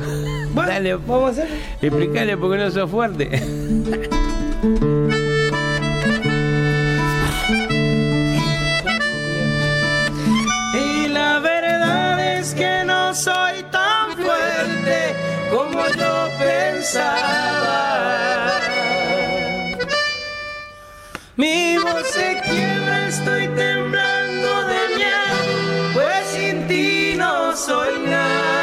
Bueno, Dale. vamos a hacer. Explicale por qué no sos fuerte. Y la verdad es que no soy tan fuerte como yo pensaba. Mi voz se quiebra, estoy temblando de miedo, pues sin ti no soy nada.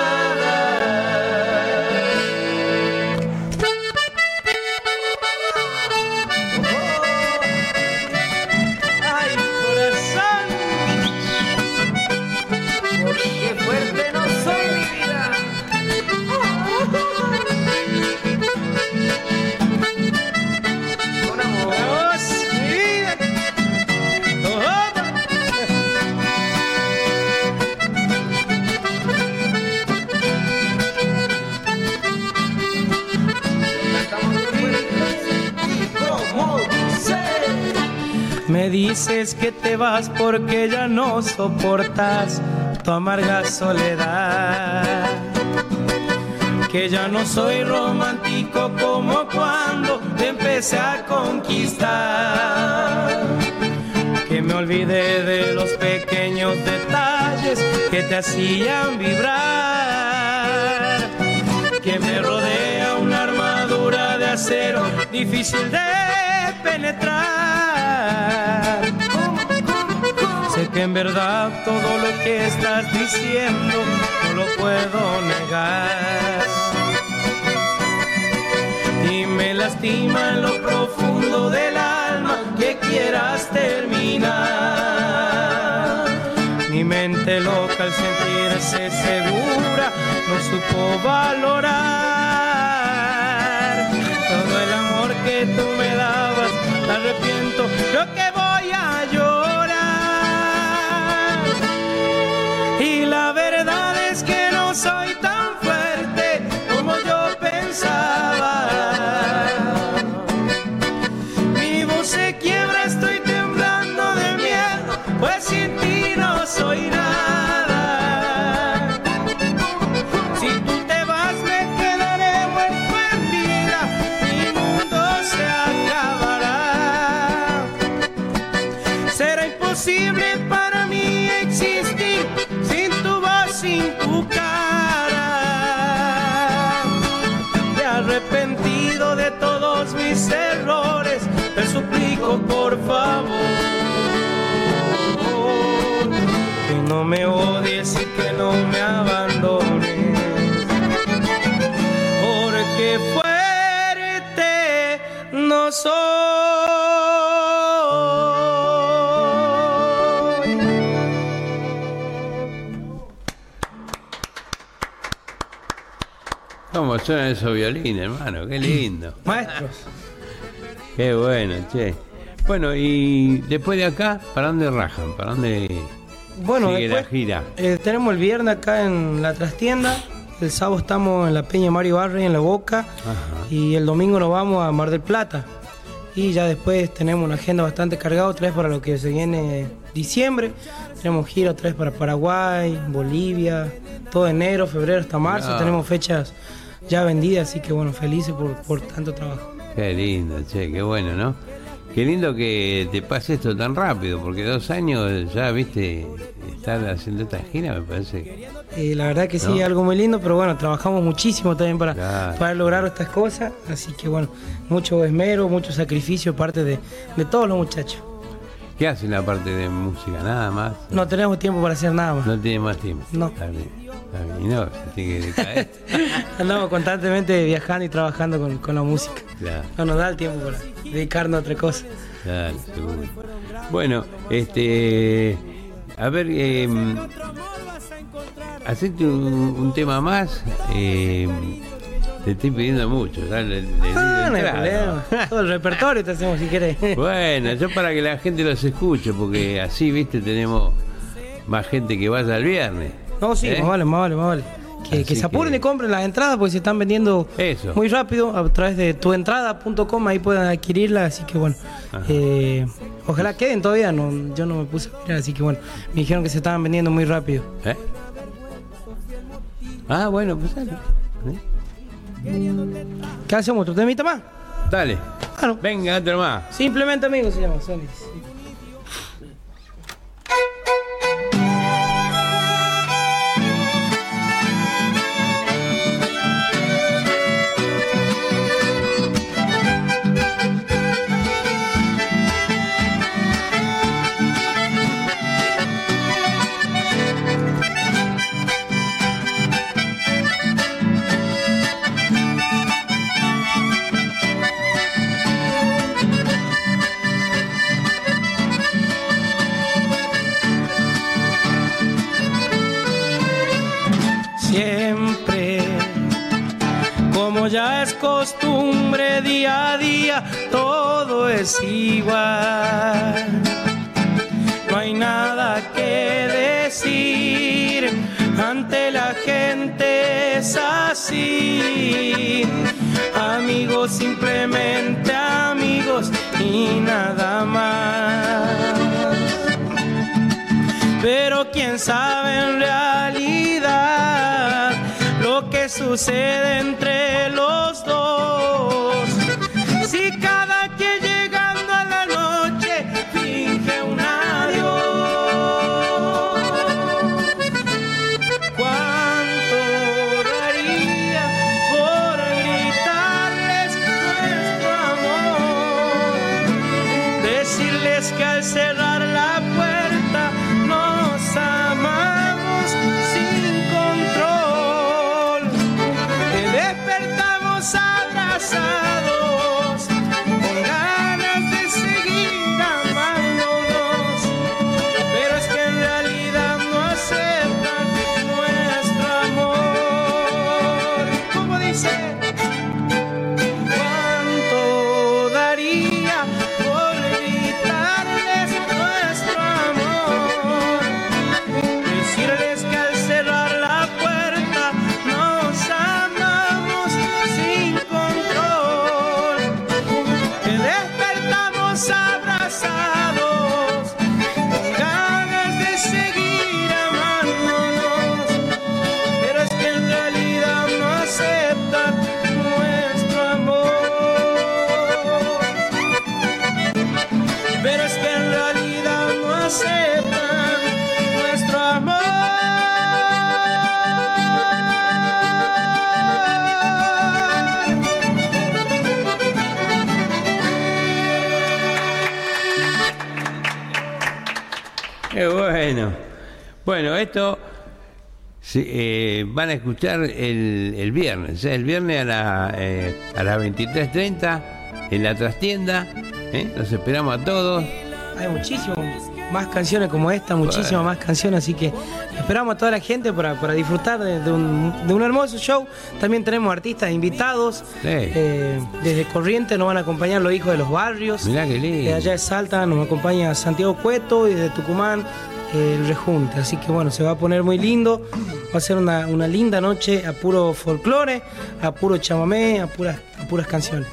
Dices que te vas porque ya no soportas tu amarga soledad. Que ya no soy romántico como cuando te empecé a conquistar. Que me olvidé de los pequeños detalles que te hacían vibrar. Que me rodea una armadura de acero difícil de penetrar. Sé que en verdad todo lo que estás diciendo no lo puedo negar. Y me lastima en lo profundo del alma que quieras terminar. Mi mente loca al sentirse segura no supo valorar todo el amor que tú me dabas. Me arrepiento, imposible para mí existir sin tu voz, sin tu cara. Te arrepentido de todos mis errores, te suplico por favor que no me odies y que no me abandones. Suenan esos violines, hermano? Qué lindo. [LAUGHS] Maestros. Qué bueno, che. Bueno, y después de acá, ¿para dónde rajan? ¿Para dónde Bueno, sigue después, la gira? eh, tenemos el viernes acá en la trastienda. El sábado estamos en la Peña Mario Barri en La Boca. Ajá. Y el domingo nos vamos a Mar del Plata. Y ya después tenemos una agenda bastante cargada otra vez para lo que se viene diciembre. Tenemos gira otra vez para Paraguay, Bolivia, todo enero, febrero hasta marzo. Tenemos fechas ya vendidas, así que bueno, felices por, por tanto trabajo. Qué lindo, che, qué bueno, ¿no? Qué lindo que te pase esto tan rápido, porque dos años ya, viste, estar haciendo esta gira me parece. Eh, la verdad que sí, ¿No? algo muy lindo, pero bueno, trabajamos muchísimo también para, Claro. para lograr estas cosas. Así que bueno, mucho esmero, mucho sacrificio parte de, de todos los muchachos. ¿Qué hacen la parte de música? Nada más. No tenemos tiempo para hacer nada más. No tiene más tiempo. No. Bien. Y no, se tiene que decaer. [LAUGHS] Andamos constantemente viajando y trabajando con, con la música. claro, No nos da el tiempo para dedicarnos a otra cosa. claro, seguro. Bueno, este. A ver, eh, hacete un, un tema más. eh, te estoy pidiendo mucho. le- Ah, no hay entrada. problema. Todo el repertorio te hacemos si querés. [LAUGHS] Bueno, yo para que la gente los escuche, porque así, viste, tenemos más gente que vaya el viernes. No, sí, ¿Eh? más vale, más vale, más vale. Que, se apuren que- y compren las entradas porque se están vendiendo Eso. muy rápido a través de tuentrada.com, ahí pueden adquirirla, así que bueno, eh, ojalá queden todavía, no, yo no me puse a mirar, así que bueno, me dijeron que se estaban vendiendo muy rápido. ¿Eh? Ah, bueno, pues dale. ¿Eh? ¿Qué hacemos? ¿Otro temita más? Dale. Ah. Venga, otro más. Simplemente amigos se llama. Siempre, ya es costumbre día a día, todo es igual. No hay nada que decir, ante la gente es así. Amigos, simplemente amigos y nada más. Pero quién sabe en realidad sucede entre los dos. Esto sí, eh, van a escuchar el, el viernes. ¿eh? El viernes a, la, eh, a las 23.30 en la trastienda. ¿eh? Los esperamos a todos. Hay muchísimo más canciones como esta, muchísimas más canciones, así que esperamos a toda la gente para, para disfrutar de, de un, de un hermoso show. También tenemos artistas invitados. Sí. Eh, desde Corrientes nos van a acompañar los hijos de los barrios. Mirá qué lindo. De allá de Salta nos acompaña Santiago Cueto y de Tucumán el Rejunte. Así que bueno, se va a poner muy lindo. Va a ser una, una linda noche a puro folclore, a puro chamamé, a puras, a puras canciones.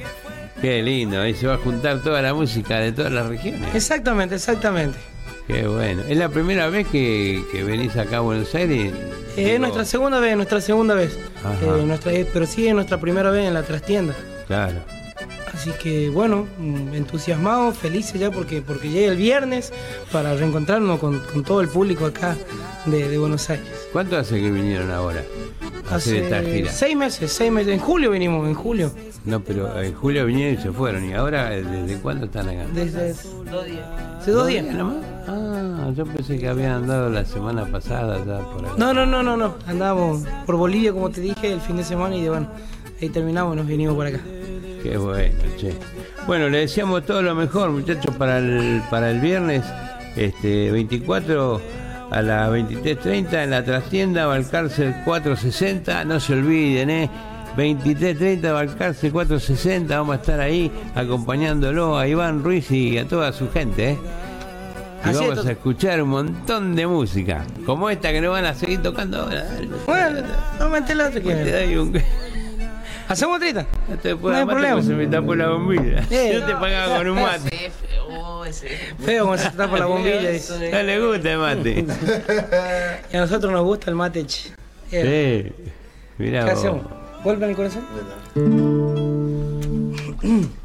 Qué lindo. Ahí se va a juntar toda la música de todas las regiones. Exactamente, exactamente. Qué bueno. ¿Es la primera vez que, que venís acá a Buenos Aires? Eh, es Digo, nuestra segunda vez, nuestra segunda vez. Eh, nuestra, eh, pero sí es nuestra primera vez en la trastienda. Claro. Así que bueno, mm, entusiasmados, felices ya porque, porque llega el viernes para reencontrarnos con, con todo el público acá de, de Buenos Aires. ¿Cuánto hace que vinieron ahora? a hacer esta gira? seis meses, seis meses. En julio vinimos, en julio. No, pero en julio vinieron y se fueron. ¿Y ahora desde cuándo están acá? Desde dos días. Hace dos días. nomás? Ah, yo pensé que habían andado la semana pasada ya por acá. No, no, no, no, no. Andábamos por Bolivia, como te dije, el fin de semana y de, bueno, ahí terminamos y nos vinimos por acá. Qué bueno, che. Bueno, le deseamos todo lo mejor, muchachos, para el, para el viernes este 24 a las 23.30 en la trastienda Valcárcel 460. No se olviden, ¿eh? 23.30 Valcárcel 460. Vamos a estar ahí acompañándolo a Iván Ruiz y a toda su gente, ¿eh? Y Así vamos a escuchar un montón de música, como esta que nos van a seguir tocando ahora. Bueno, no me la otra te doy un... Hacemos trita. No te puedo No hay problema. se me tapó la bombilla. Eh. Yo te pagaba con un mate. Feo como se tapa la bombilla. No le gusta el mate. [LAUGHS] Y a nosotros nos gusta el mate. che. Eh, Sí. Mirá ¿Qué vos. hacemos? ¿Golpe en el corazón? [CLEARS THROAT]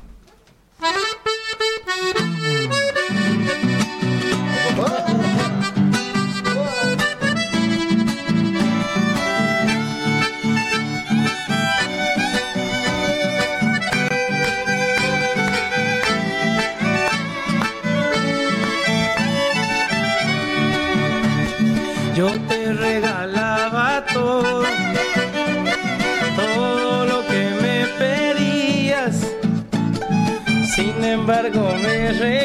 embargo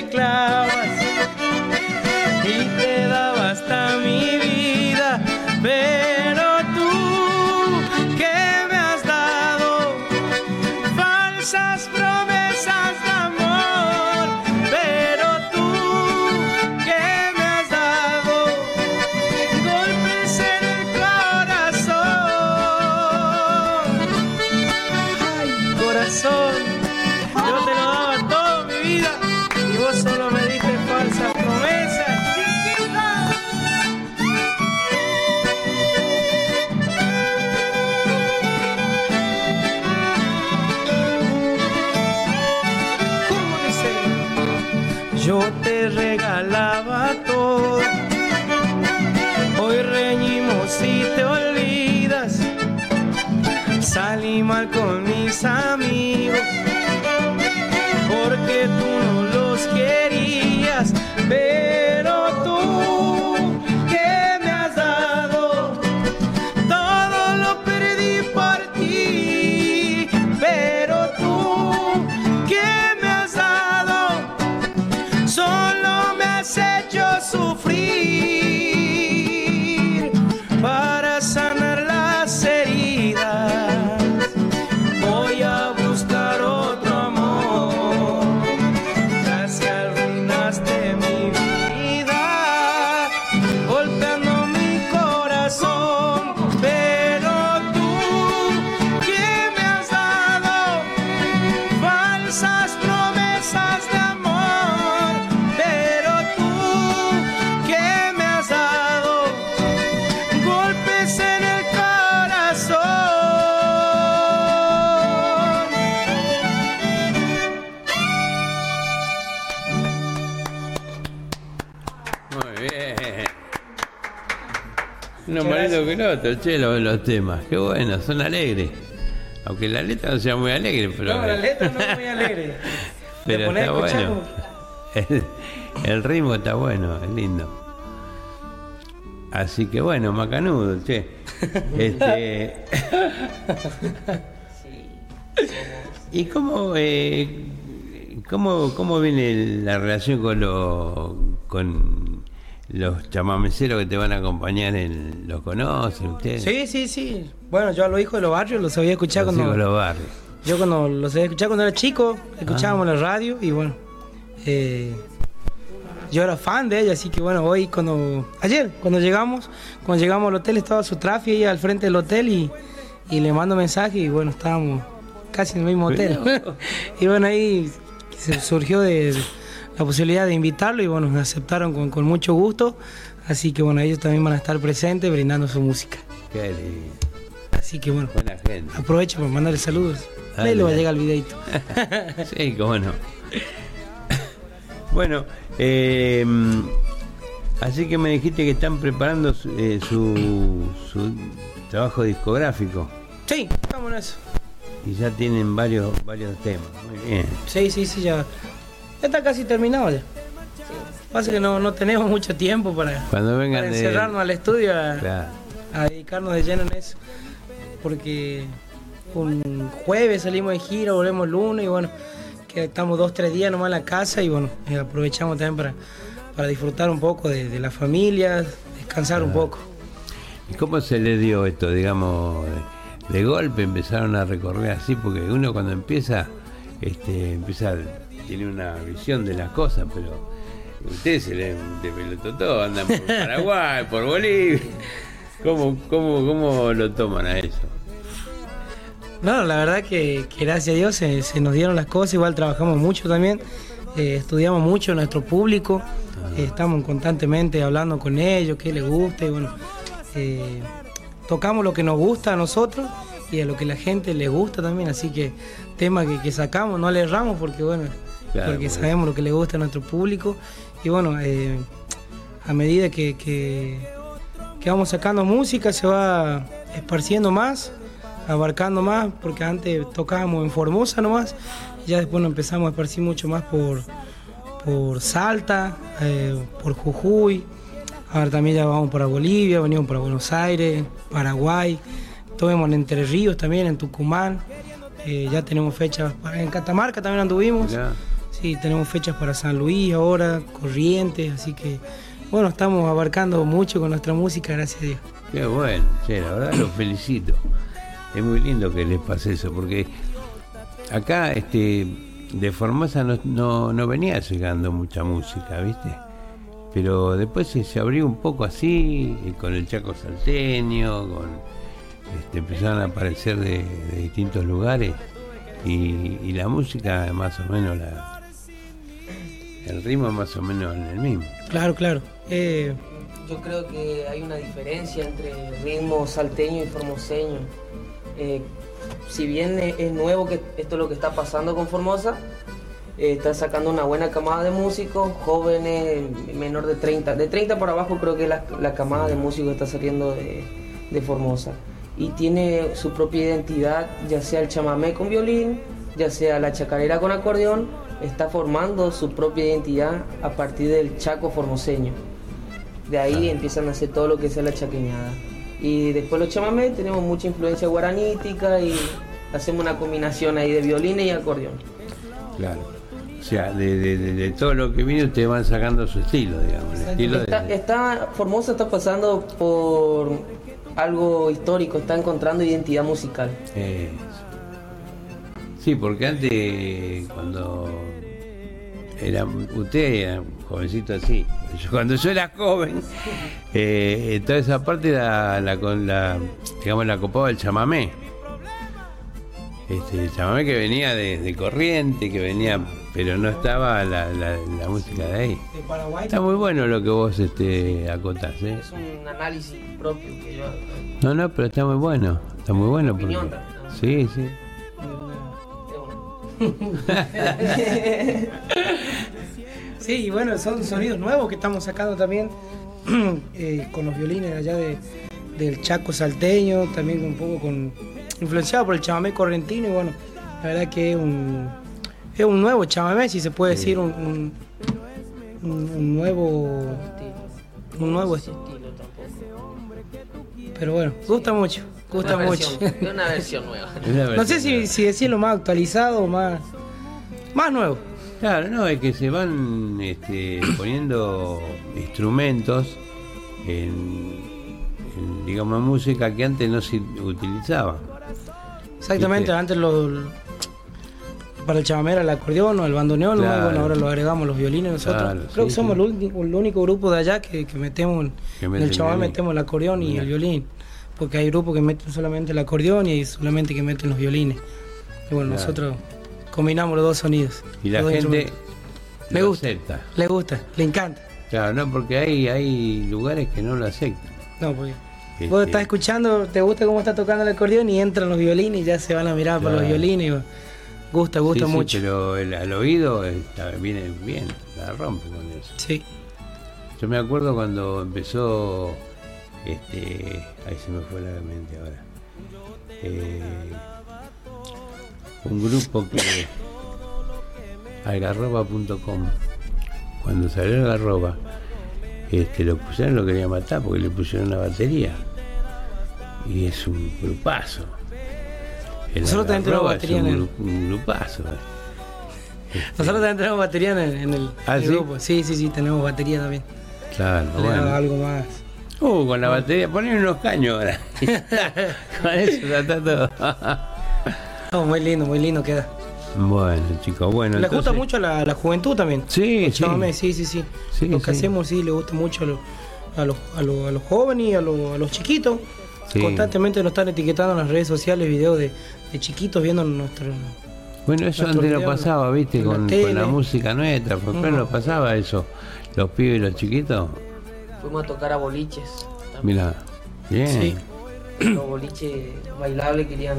Uno más lindo que el otro, che, los, los temas. Qué bueno, son alegres. Aunque la letra no sea muy alegre, pero. No, la letra no es muy [LAUGHS] alegre. pero está bueno. El, el ritmo está bueno, es lindo. Así que bueno, macanudo, che. [LAUGHS] Este. [LAUGHS] ¿Y cómo, eh, cómo, cómo viene la relación con, los con los chamameceros que te van a acompañar? En, ¿Los conocen ustedes? Sí, sí, sí. Bueno, yo a los hijos de los barrios los había escuchado Los cuando. hijos de los barrios. Yo cuando los había escuchado cuando era chico, escuchábamos Ah. la radio y bueno. eh, yo era fan de ella, así que bueno, hoy cuando. Ayer, cuando llegamos, cuando llegamos al hotel, estaba su trafi ahí al frente del hotel y, y le mando mensaje y bueno, estábamos casi en el mismo hotel. [LAUGHS] y bueno, ahí se surgió de, de la posibilidad de invitarlo y bueno, me aceptaron con, con mucho gusto. Así que bueno, ellos también van a estar presentes brindando su música. Qué lindo. Así que bueno, Buena gente. aprovecho para mandarle saludos. Ahí le va a llegar el videito. [LAUGHS] Sí, cómo no. [LAUGHS] Bueno, eh, así que me dijiste que están preparando su, eh, su, su trabajo discográfico Sí, eso. y ya tienen varios varios temas. Muy bien. Sí, sí, sí, ya. Ya está casi terminado ya. Pasa que no, no tenemos mucho tiempo para, Cuando vengan para de- encerrarnos al estudio a, Claro. a dedicarnos de lleno en eso. Porque un jueves salimos de gira, volvemos el lunes y bueno, que estamos dos, tres días nomás en la casa y bueno, eh, aprovechamos también para, para disfrutar un poco de, de la familia, descansar un poco. ¿Y cómo se le dio esto? Digamos, de, de golpe empezaron a recorrer así, porque uno cuando empieza, este, empieza, tiene una visión de las cosas, pero ustedes se le de todo, andan por [LAUGHS] Paraguay, por Bolivia. ¿Cómo, cómo, ¿Cómo lo toman a eso? No, la verdad que, que gracias a Dios se, se nos dieron las cosas, igual trabajamos mucho también, eh, estudiamos mucho nuestro público, eh, estamos constantemente hablando con ellos, qué les gusta y bueno, eh, tocamos lo que nos gusta a nosotros y a lo que la gente le gusta también, así que tema que, que sacamos no le erramos porque bueno, Claro, porque sabemos lo que le gusta a nuestro público. Y bueno, eh, a medida que, que, que vamos sacando música se va esparciendo más, abarcando más, porque antes tocábamos en Formosa nomás, y ya después nos empezamos a esparcir mucho más por, por Salta, eh, por Jujuy, ahora también ya vamos para Bolivia, venimos para Buenos Aires, Paraguay, estuvimos en Entre Ríos también, en Tucumán, eh, ya tenemos fechas, en Catamarca también anduvimos. Sí, tenemos fechas para San Luis ahora, Corrientes, así que bueno, estamos abarcando mucho con nuestra música, gracias a Dios. Qué bueno, che, la verdad los felicito. Es muy lindo que les pase eso, porque acá este de Formosa no, no, venía llegando mucha música, ¿viste? Pero después se, abrió un poco así, con el Chaco Salteño, con este, empezaron a aparecer de, de distintos lugares y, y la música más o menos la el ritmo más o menos en el mismo. Claro, claro. Eh, Yo creo que hay una diferencia entre ritmo salteño y formoseño. Eh, si bien es, es nuevo que esto es lo que está pasando con Formosa, eh, está sacando una buena camada de músicos, jóvenes, menor de 30. De 30 para abajo creo que la, la camada de músicos está saliendo de, de Formosa. Y tiene su propia identidad, ya sea el chamamé con violín, ya sea la chacarera con acordeón, está formando su propia identidad a partir del chaco formoseño. De ahí empiezan a hacer todo lo que sea la chaqueñada. Y después los chamamé tenemos mucha influencia guaranítica y hacemos una combinación ahí de violines y acordeón. Claro. O sea, de, de- de- de todo lo que viene ustedes van sacando su estilo, digamos. El estilo Está, está- Formosa está pasando por algo histórico, está encontrando identidad musical. Eso. Sí, porque antes, cuando era usted era jovencito así, [LAUGHS] yo- cuando yo era joven, eh, toda esa parte la, la, digamos, la copaba el chamamé. Este, el chamamé que venía de, de corriente, que venía, pero no estaba la, la- la música de ahí. Está muy bueno lo que vos este, acotás, ¿eh? Es un análisis propio que yo... No, no, pero está muy bueno, está muy bueno. Porque... Sí, sí. [LAUGHS] Sí, y bueno, son sonidos nuevos que estamos sacando también [CLEARS THROAT] eh, con los violines allá de, del Chaco salteño, también un poco con influenciado por el chamamé correntino y bueno, la verdad que es un, es un nuevo chamamé, si se puede decir, un, un, nuevo un nuevo estilo. Pero bueno, gusta mucho, gusta Una mucho. versión, es una versión nueva. No sé si, si decirlo más actualizado o más, más nuevo. Claro, no, es que se van este, poniendo instrumentos en, en, digamos, música que antes no se utilizaba. Exactamente, ¿Viste? antes lo, para el chamamé era el acordeón o el bandoneón. Claro. bueno, ahora lo agregamos los violines nosotros. Claro, Creo sí, que somos sí. el, único, el único grupo de allá que, que metemos Que en mete el chamamé metemos el acordeón y el violín, porque hay grupos que meten solamente el acordeón y solamente que meten los violines. Y bueno, Claro. nosotros combinamos los dos sonidos. Y la gente. Le gusta. acepta. Le gusta, le encanta. Claro, no, porque hay, hay lugares que no lo aceptan. No, porque Este, vos estás escuchando, te gusta cómo está tocando el acordeón y entran los violines y ya se van a mirar por los Claro. violines. y gusta, sí, gusta sí, mucho. pero el- al oído está- viene bien, la rompe con eso. Sí. Yo me acuerdo cuando empezó, este, ahí se me fue la mente ahora, Eh, un grupo que, algarroba.com, cuando salió Algarroba, este, lo pusieron, lo quería matar porque le pusieron una batería. Y es un grupazo. El Nosotros también tenemos batería en el- un grupazo. Nosotros también tenemos batería en el, en el- ¿Ah, el sí? grupo. Sí, sí, sí, tenemos batería también. Claro, bueno. algo más. Uh, con la batería, ponen unos caños ahora. [LAUGHS] con eso está todo. No, muy lindo, muy lindo queda. bueno, chicos, bueno. le gusta mucho a la, la juventud también. Sí, sí. sí, sí, sí. Sí, Lo que sí. hacemos, sí, le gusta mucho a, los- a, los, a, los, a los jóvenes y a los, a los chiquitos. Sí. Constantemente nos están etiquetando en las redes sociales videos de, de chiquitos viendo nuestro. Bueno, eso Nuestro antes video, pasaba, viste, la con, la música nuestra. ¿Por qué Ujú. no pasaba eso? Los pibes y los chiquitos. Fuimos a tocar a boliches. también. Mira, bien. Sí. Los boliches bailables querían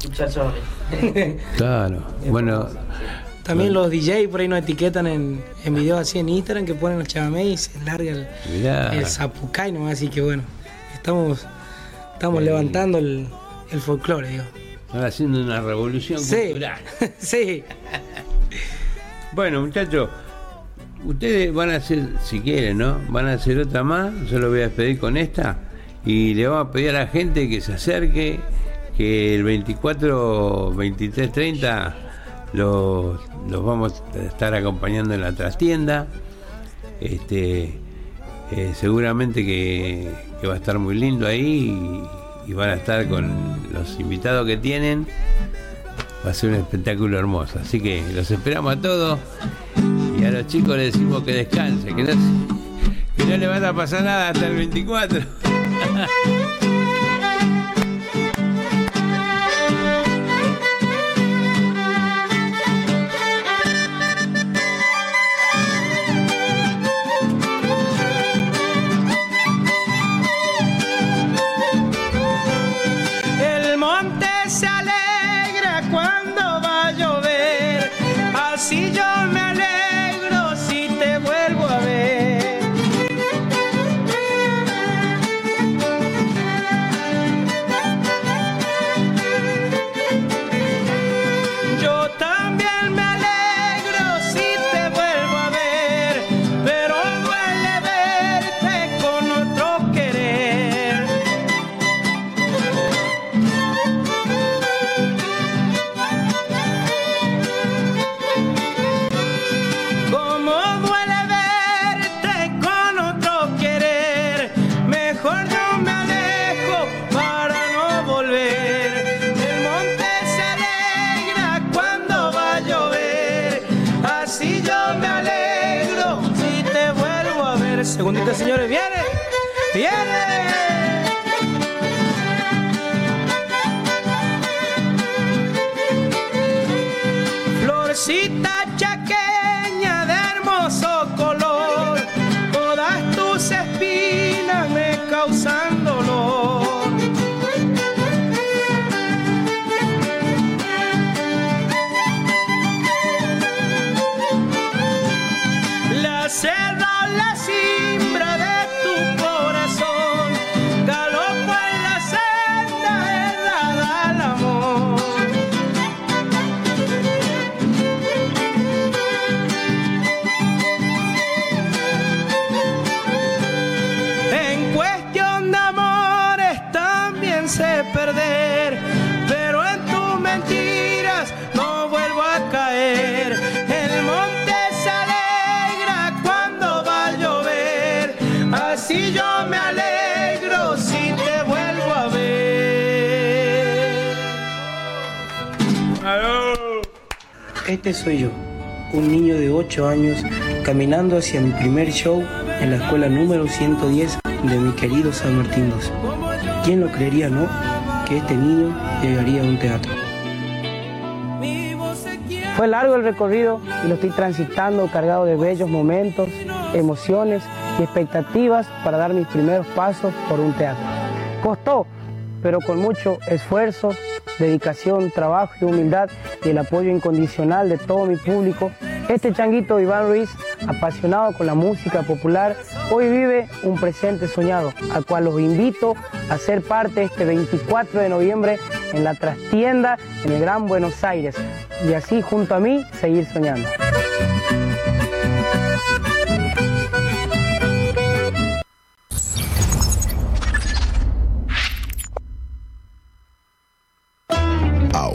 escuchar chamamé. [LAUGHS] Claro. Bueno, También los DJ por ahí nos etiquetan en, en videos así en Instagram que ponen los chamamé y se larga el, mirá. el zapucay nomás, así que bueno, estamos, estamos Sí. levantando el, el folclore, digo. Están haciendo una revolución Sí, cultural. [LAUGHS] sí. Bueno, muchachos, ustedes van a hacer, si quieren, ¿no? Van a hacer otra más. Yo lo voy a despedir con esta. Y le vamos a pedir a la gente que se acerque, que el 24, 23, 30 los, vamos a estar acompañando en la trastienda. Este, eh, seguramente que, que va a estar muy lindo ahí y, y van a estar con los invitados que tienen. Va a ser un espectáculo hermoso. Así que los esperamos a todos. Los chicos les decimos que descansen, que no, que no le van a pasar nada hasta el 24. [LAUGHS] Este soy yo, un niño de 8 años caminando hacia mi primer show en la escuela número 110 de mi querido San Martín II. ¿Quién lo creería, no? Que este niño llegaría a un teatro. Fue largo el recorrido y lo estoy transitando cargado de bellos momentos, emociones y expectativas para dar mis primeros pasos por un teatro. Costó, pero con mucho esfuerzo, dedicación, trabajo y humildad y el apoyo incondicional de todo mi público, este changuito Iván Ruiz, apasionado con la música popular, hoy vive un presente soñado, al cual los invito a ser parte este 24 de noviembre en la trastienda en el Gran Buenos Aires y así junto a mí seguir soñando.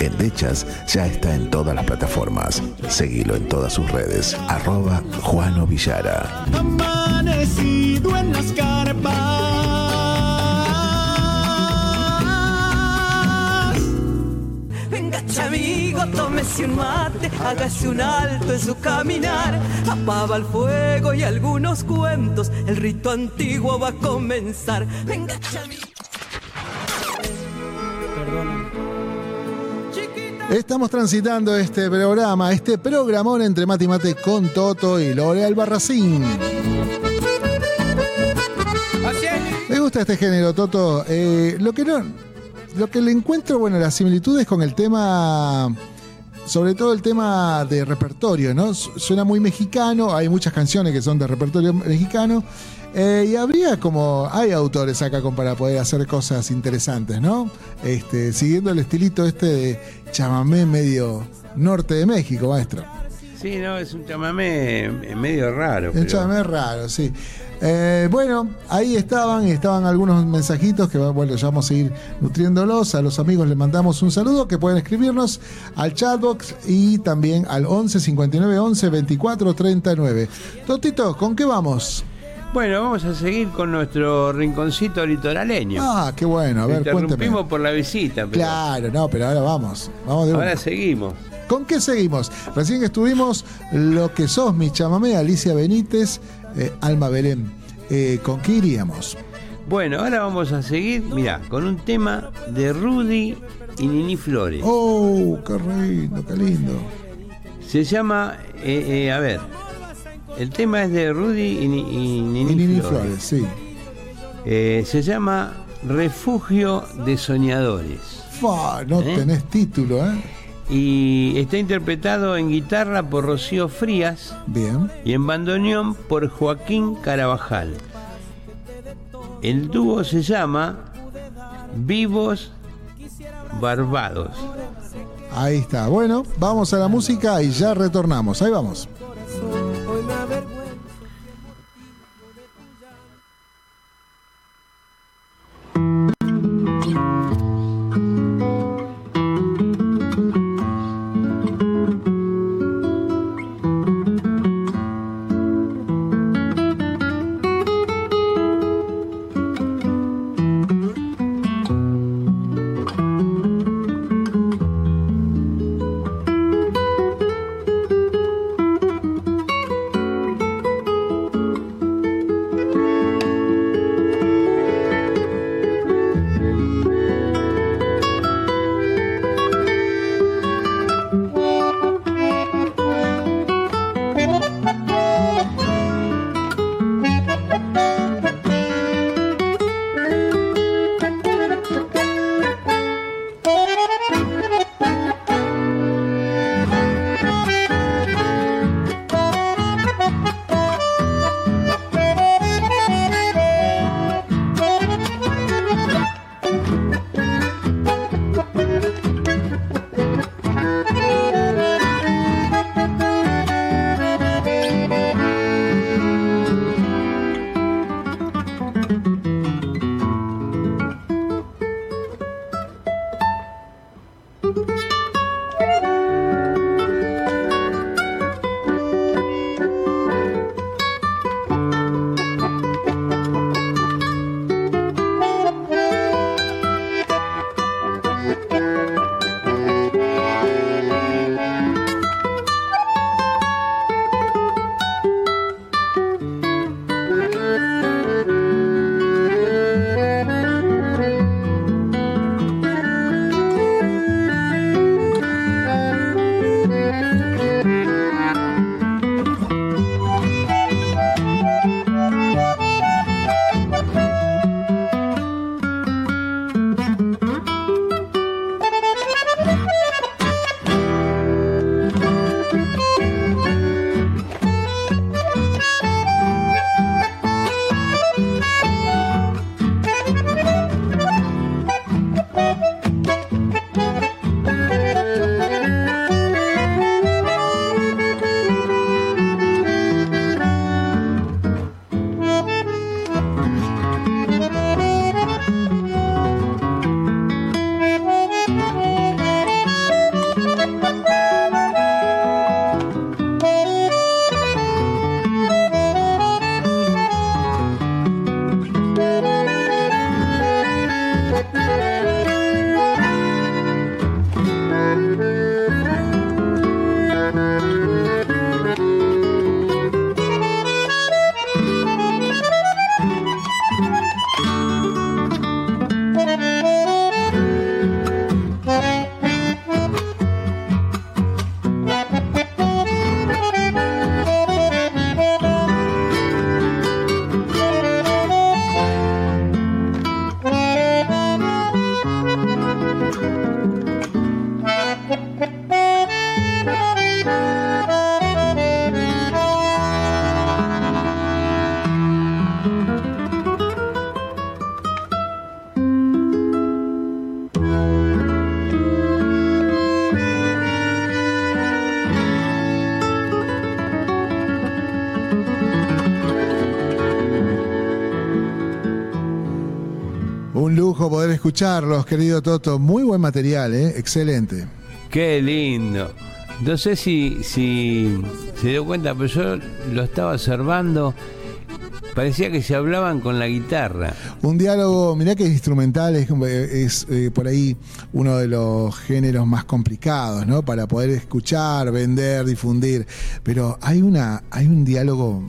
Endechas ya está en todas las plataformas. Seguilo en todas sus redes. Arroba Juano Villara. Amanecido en las carpas. Venga, amigo, tómese un mate, hágase un alto en su caminar, apaga el fuego y algunos cuentos, el rito antiguo va a comenzar. Venga, amigo. Estamos transitando este programa, este programón entre Mate y Mate con Toto y Lore Albarracín. Me gusta este género, Toto. Eh, lo que no. Lo que le encuentro, bueno, las similitudes con el tema. Sobre todo el tema de repertorio, ¿no? Su- Suena muy mexicano, hay muchas canciones que son de repertorio mexicano. Eh, y habría como. Hay autores acá como para poder hacer cosas interesantes, ¿no? Este, siguiendo el estilito este de chamamé medio norte de México, maestro. Sí, no, es un chamamé medio raro. Pero- chamamé raro, sí. Eh, bueno, ahí estaban, estaban algunos mensajitos que bueno, ya vamos a ir nutriéndolos. A los amigos les mandamos un saludo que pueden escribirnos al chatbox y también al 11 59 11 24 39. Totito, ¿con qué vamos? Bueno, vamos a seguir con nuestro rinconcito litoraleño. Ah, qué bueno, a ver, Interrumpimos por la visita, pero Claro, no, pero ahora vamos. Vamos de ahora seguimos. ¿Con qué seguimos? Recién estuvimos Lo que sos, mi chamamé, Alicia Benítez, eh, Alma Belén. Eh, ¿Con qué iríamos? Bueno, ahora vamos a seguir, mira, con un tema de Rudy y Nini Flores. Oh, qué lindo, qué lindo. Se llama, eh, a ver, el tema es de Rudy y, Ni- y Nini, Y Nini Flores. Flores, sí. Eh, se llama Refugio de Soñadores. Fa, no ¿Eh? tenés título, ¿eh? y está interpretado en guitarra por Rocío Frías. Bien. Y en bandoneón por Joaquín Carabajal. El dúo se llama Vivos Barbados. Ahí está. Bueno, vamos a la música y ya retornamos. Ahí vamos. Escucharlos, querido Toto. Muy buen material, ¿eh? excelente. Qué lindo. No sé si, si se dio cuenta, pero yo lo estaba observando. Parecía que se hablaban con la guitarra. Un diálogo, mirá que instrumental es, es eh, por ahí uno de los géneros más complicados, ¿no? Para poder escuchar, vender, difundir. Pero hay una, hay un diálogo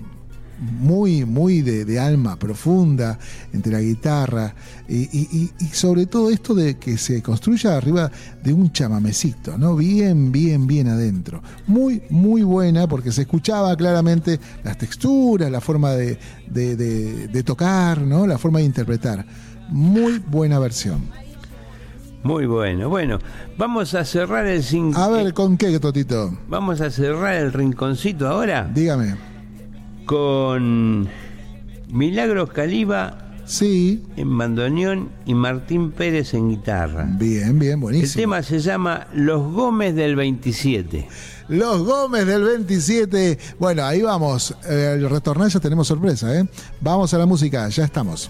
muy, muy de, de, alma profunda entre la guitarra y, y, y, sobre todo esto de que se construya arriba de un chamamecito, ¿no? Bien, bien, bien adentro. Muy, muy buena porque se escuchaba claramente las texturas, la forma de, de, de tocar, ¿no? La forma de interpretar. Muy buena versión. Muy bueno. Bueno, vamos a cerrar el A ver, ¿con qué, Totito? Vamos a cerrar el rinconcito ahora Dígame. Con Milagros Caliba Sí, en bandoneón y Martín Pérez en guitarra. bien, bien, El buenísimo. tema se llama Los Gómez del 27. Los Gómez del 27. Bueno, ahí vamos. Eh, al retornar ya tenemos sorpresa, ¿eh? Vamos a la música, ya estamos.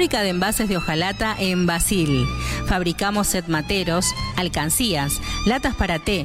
Fábrica de envases de hojalata en Basil. Fabricamos set materos, alcancías, latas para té,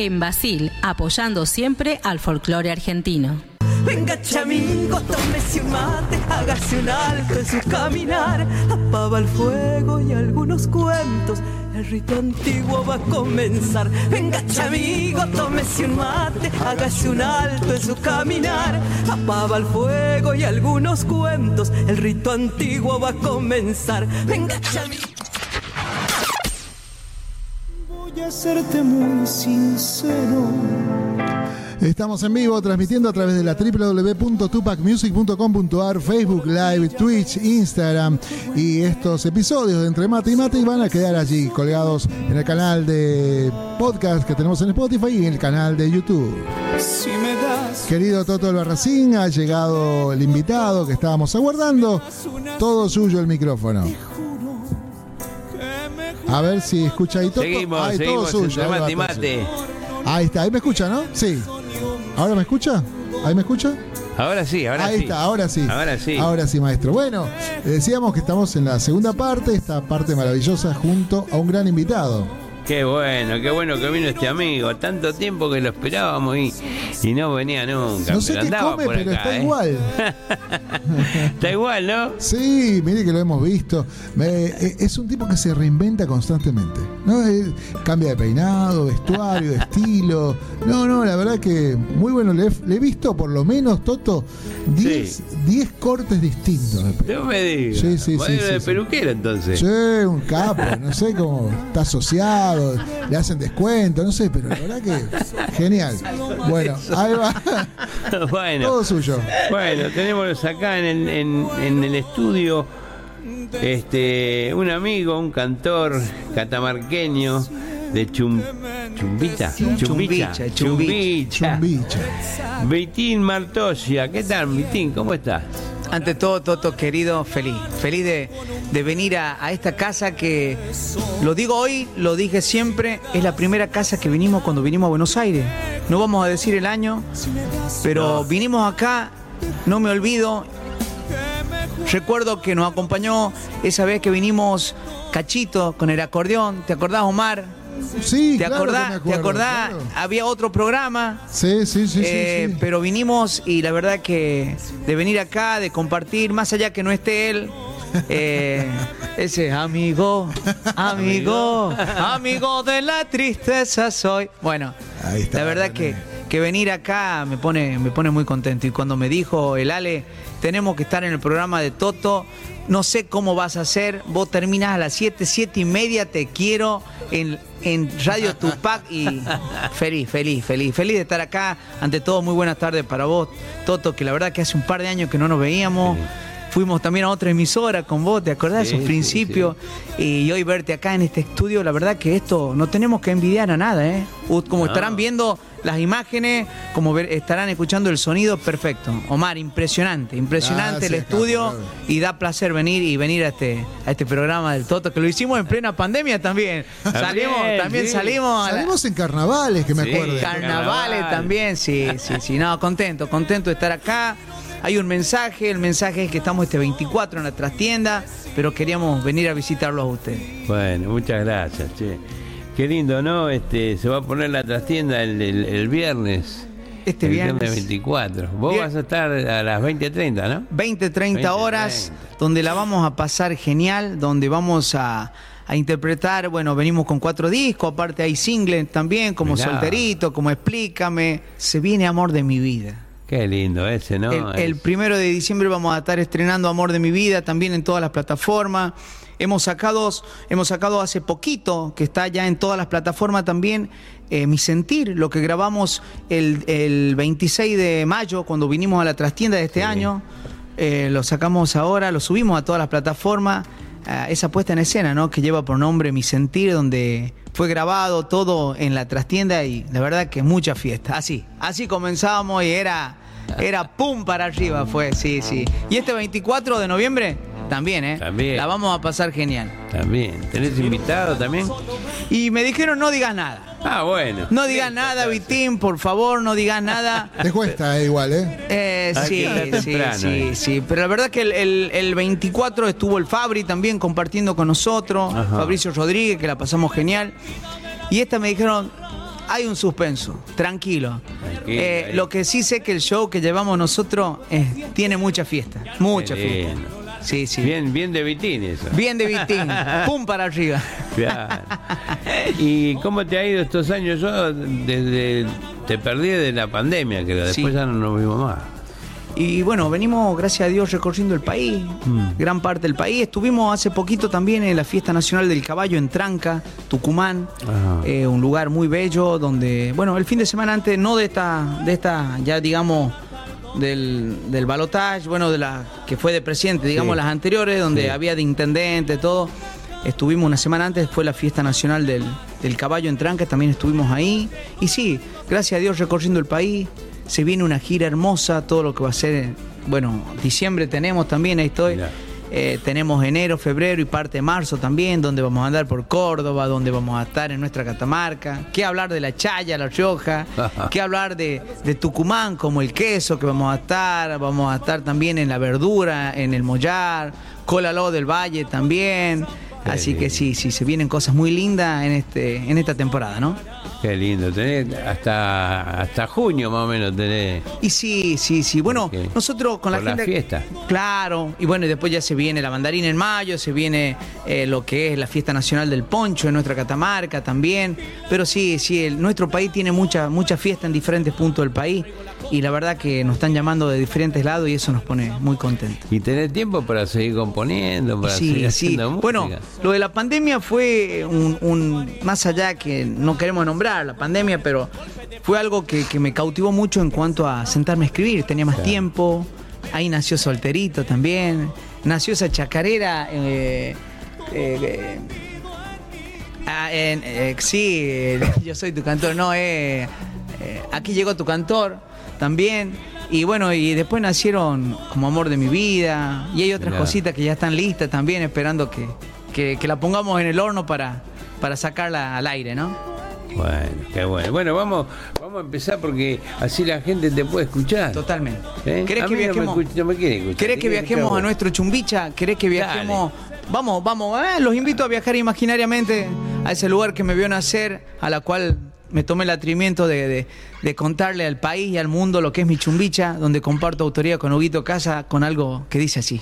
En Basil, apoyando siempre al folclore argentino. Venga, chamigo, tómese un mate, hágase un alto en su caminar, apaga el fuego y algunos cuentos. El rito antiguo va a comenzar. Venga, chamigo, tómese un mate, hágase un alto en su caminar, apaga el fuego y algunos cuentos. El rito antiguo va a comenzar. Venga, chamigo. Serte muy sincero. Estamos en vivo transmitiendo a través de la www.tupacmusic.com.ar, Facebook Live, Twitch, Instagram y estos episodios de Entre Mate y Mate van a quedar allí colgados en el canal de podcast que tenemos en Spotify y en el canal de YouTube. Si me das Querido Toto Albarracín, ha llegado el invitado que estábamos aguardando. Todo suyo el micrófono. A ver si escucha ahí Toto. Seguimos, todo Ahí va, mate y todo suyo. Ahí está, ahí me escucha, ¿no? Sí. ¿Ahora me escucha? ¿Ahí me escucha? Ahora sí, ahora Ahí sí. está, ahora sí. Ahora sí. Ahora sí, maestro. Bueno, le decíamos que estamos en la segunda parte, esta parte maravillosa junto a un gran invitado. Qué bueno, qué bueno que vino este amigo. Tanto tiempo que lo esperábamos y, y no venía nunca. No sé pero qué andaba come, por pero acá, está ¿eh? igual. [LAUGHS] Está igual, ¿no? Sí, mire que lo hemos visto. Eh, es un tipo que se reinventa constantemente. ¿no? Eh, cambia de peinado, vestuario, [LAUGHS] estilo. No, no, la verdad que muy bueno. Le, he- le he visto por lo menos, Toto, 10 10 cortes distintos. No me digas. Sí, sí, sí, sí, de sí. peluquero, entonces. Sí, un capo, no sé cómo está asociado, le hacen descuento, no sé, pero la verdad que genial. Bueno, ahí va, [LAUGHS] bueno. todo suyo. Bueno, tenemos acá en el, en- en el estudio este un amigo, un cantor catamarqueño de Chum, Chumbita, Chumbicha, Chumbicha, Chumbicha. Chumbicha. Vitín Martosia, ¿qué tal, Vitín? ¿Cómo estás? Ante todo, Toto, querido, feliz. Feliz de, de venir a, a esta casa que, lo digo hoy, lo dije siempre, es la primera casa que vinimos cuando vinimos a Buenos Aires. No vamos a decir el año, pero vinimos acá, no me olvido. Recuerdo que nos acompañó esa vez que vinimos Cachito con el acordeón. ¿Te acordás, Omar? Sí, ¿Te claro que acordás? me ¿Te acuerdo, acordás? claro. Había otro programa. Sí, sí, sí, sí, Eh, sí. Pero vinimos y la verdad que de venir acá, de compartir, más allá que no esté él, eh, ese amigo, [LAUGHS] amigo, amigo de la tristeza soy. Bueno, Ahí está, la verdad que, que venir acá me pone, me pone muy contento. Y cuando me dijo el Ale, tenemos que estar en el programa de Toto, no sé cómo vas a hacer, vos terminás a las 7, 7 y media, te quiero en, en Radio Tupac y feliz, feliz, feliz, feliz de estar acá. Ante todo, muy buenas tardes para vos, Toto, que la verdad que hace un par de años que no nos veíamos. Fuimos también a otra emisora con vos, ¿te acordás de Sí, esos sí, principios? Y hoy verte acá en este estudio, la verdad que esto no tenemos que envidiar a nada, ¿eh? Como No. estarán viendo las imágenes, como ver- estarán escuchando el sonido, perfecto. Omar, impresionante, impresionante el Gracias, estudio y da placer venir y venir a este, a este programa del Toto, que lo hicimos en plena pandemia también. Salimos, también sí. salimos a la- Salimos en carnavales, que me Sí, acuerdo. car- Carnavales Carnaval. también, sí, sí, sí. No, contento, contento de estar acá. Hay un mensaje, el mensaje es que estamos este 24 en la trastienda, pero queríamos venir a visitarlos a ustedes. Bueno, muchas gracias, che. Qué lindo, ¿no? Este, se va a poner la trastienda el, el- el viernes. Este el viernes. 24. Vos vas a estar a las 20.30, ¿no? 20, 30 20, horas, 30. donde la vamos a pasar genial, donde vamos a, a interpretar, bueno, venimos con cuatro discos, aparte hay singles también, como Mirá. Solterito, como Explícame, Se viene Amor de mi vida. Qué lindo ese, ¿no? El, el primero de diciembre vamos a estar estrenando Amor de mi vida también en todas las plataformas. Hemos sacado, hemos sacado hace poquito, que está ya en todas las plataformas también, eh, Mi Sentir, lo que grabamos el, el 26 de mayo cuando vinimos a la trastienda de este Sí. año. Eh, lo sacamos ahora, lo subimos a todas las plataformas. esa puesta en escena, ¿no? Que lleva por nombre Mi Sentir, donde fue grabado todo en la trastienda y la verdad que mucha fiesta. Así, así comenzábamos y era, era pum para arriba, fue, sí, sí. Y este 24 de noviembre también, ¿eh? También. La vamos a pasar genial. También. ¿Tenés invitado también? Y me dijeron no digas nada. Ah, bueno. No digas nada, Vitín, por favor, no digas nada. [LAUGHS] Te cuesta eh, igual, ¿eh? Eh, sí, sí, temprano, sí, eh. sí. Pero la verdad que el, el- el 24 estuvo el Fabri también compartiendo con nosotros, Ajá. Fabricio Rodríguez, que la pasamos genial. Y esta me dijeron, hay un suspenso, tranquilo. Tranquilo, Eh, lo que sí sé que el show que llevamos nosotros tiene mucha fiesta, mucha Qué fiesta. Sí, sí. Bien, bien de Vitín eso. Bien de Vitín, [LAUGHS] pum para arriba. Claro. ¿Y cómo te ha ido estos años? Yo desde te perdí de la pandemia, creo. Después Sí. ya no nos vimos más. Y bueno, venimos, gracias a Dios, recorriendo el país, Mm. gran parte del país. Estuvimos hace poquito también en la Fiesta Nacional del Caballo en Tranca, Tucumán, eh, un lugar muy bello donde, bueno, el fin de semana antes, no de esta, de esta, ya digamos, del, del balotaje, bueno, de la que fue de presidente, digamos, Sí. las anteriores, donde Sí. había de intendente, todo. Estuvimos una semana antes, fue la fiesta nacional del, del caballo en Tranca, también estuvimos ahí. Y sí, gracias a Dios recorriendo el país. Se viene una gira hermosa, todo lo que va a ser, bueno, diciembre tenemos también, ahí estoy. Mirá. Eh, tenemos enero, febrero y parte de marzo también, donde vamos a andar por Córdoba, donde vamos a estar en nuestra Catamarca. ¿Qué hablar de la Chaya, la Rioja? [LAUGHS] ¿Qué hablar de, de Tucumán, como el queso que vamos a estar? Vamos a estar también en la verdura, en el mollar, Colaló del Valle también. Qué Así que sí, sí, se vienen cosas muy lindas en, este, en esta temporada, ¿no? Qué lindo. Tenés hasta, hasta junio más o menos tenés. Y sí, sí, sí. Bueno, nosotros con la Por la gente. fiesta. Claro. Y bueno, y después ya se viene la mandarina en mayo, se viene eh, lo que es la fiesta nacional del poncho en nuestra Catamarca también. Pero sí, sí, el- nuestro país tiene mucha, mucha fiesta en diferentes puntos del país. Y la verdad que nos están llamando de diferentes lados y eso nos pone muy contentos. Y tenés tiempo para seguir componiendo, para Sí, seguir sí. haciendo música. Bueno, lo de la pandemia fue un, un- más allá que no queremos nombrar la pandemia, pero fue algo que, que me cautivó mucho en cuanto a sentarme a escribir. Tenía más Claro. tiempo. Ahí nació Solterito también. Nació esa chacarera. eh, eh, eh, ah, eh, sí, [LAUGHS] yo soy tu cantor. No, eh, aquí llegó tu cantor también. Y bueno, y después nacieron como amor de mi vida. Y hay otras Mirá. cositas que ya están listas también, esperando que, que- que la pongamos en el horno para, para sacarla al aire, ¿no? Bueno, qué bueno. Bueno, vamos, vamos a empezar porque así la gente te puede escuchar. Totalmente. ¿Eh? ¿Querés que no viajemos? no me quiere escuchar. ¿Querés que viajemos a nuestro chumbicha? ¿Querés que viajemos? Vamos, vamos, eh, los invito a viajar imaginariamente a ese lugar que me vio nacer, a la cual me tomé el atrevimiento de, de- de contarle al país y al mundo lo que es mi chumbicha, donde comparto autoría con Huguito Casa con algo que dice así.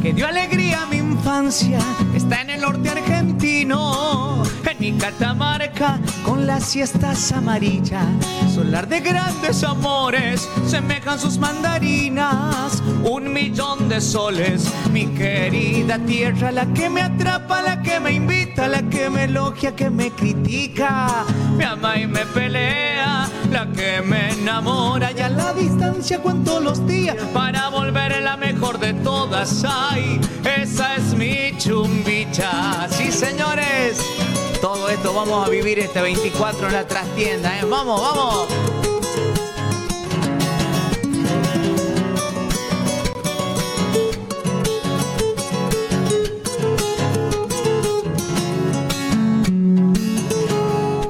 Que dio alegría a mi infancia, está en el norte argentino, en mi Catamarca, las siestas amarillas, solar de grandes amores, semejan sus mandarinas, un millón de soles, mi querida tierra, la que me atrapa, la que me invita, la que me elogia, que me critica, me ama y me pelea, la que me enamora y a la distancia cuento los días para volver la mejor de todas. Ay, esa es mi chumbicha. Sí, señores. Todo esto vamos a vivir este 24 en la trastienda. ¿eh? Vamos, vamos.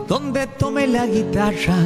donde tomé la guitarra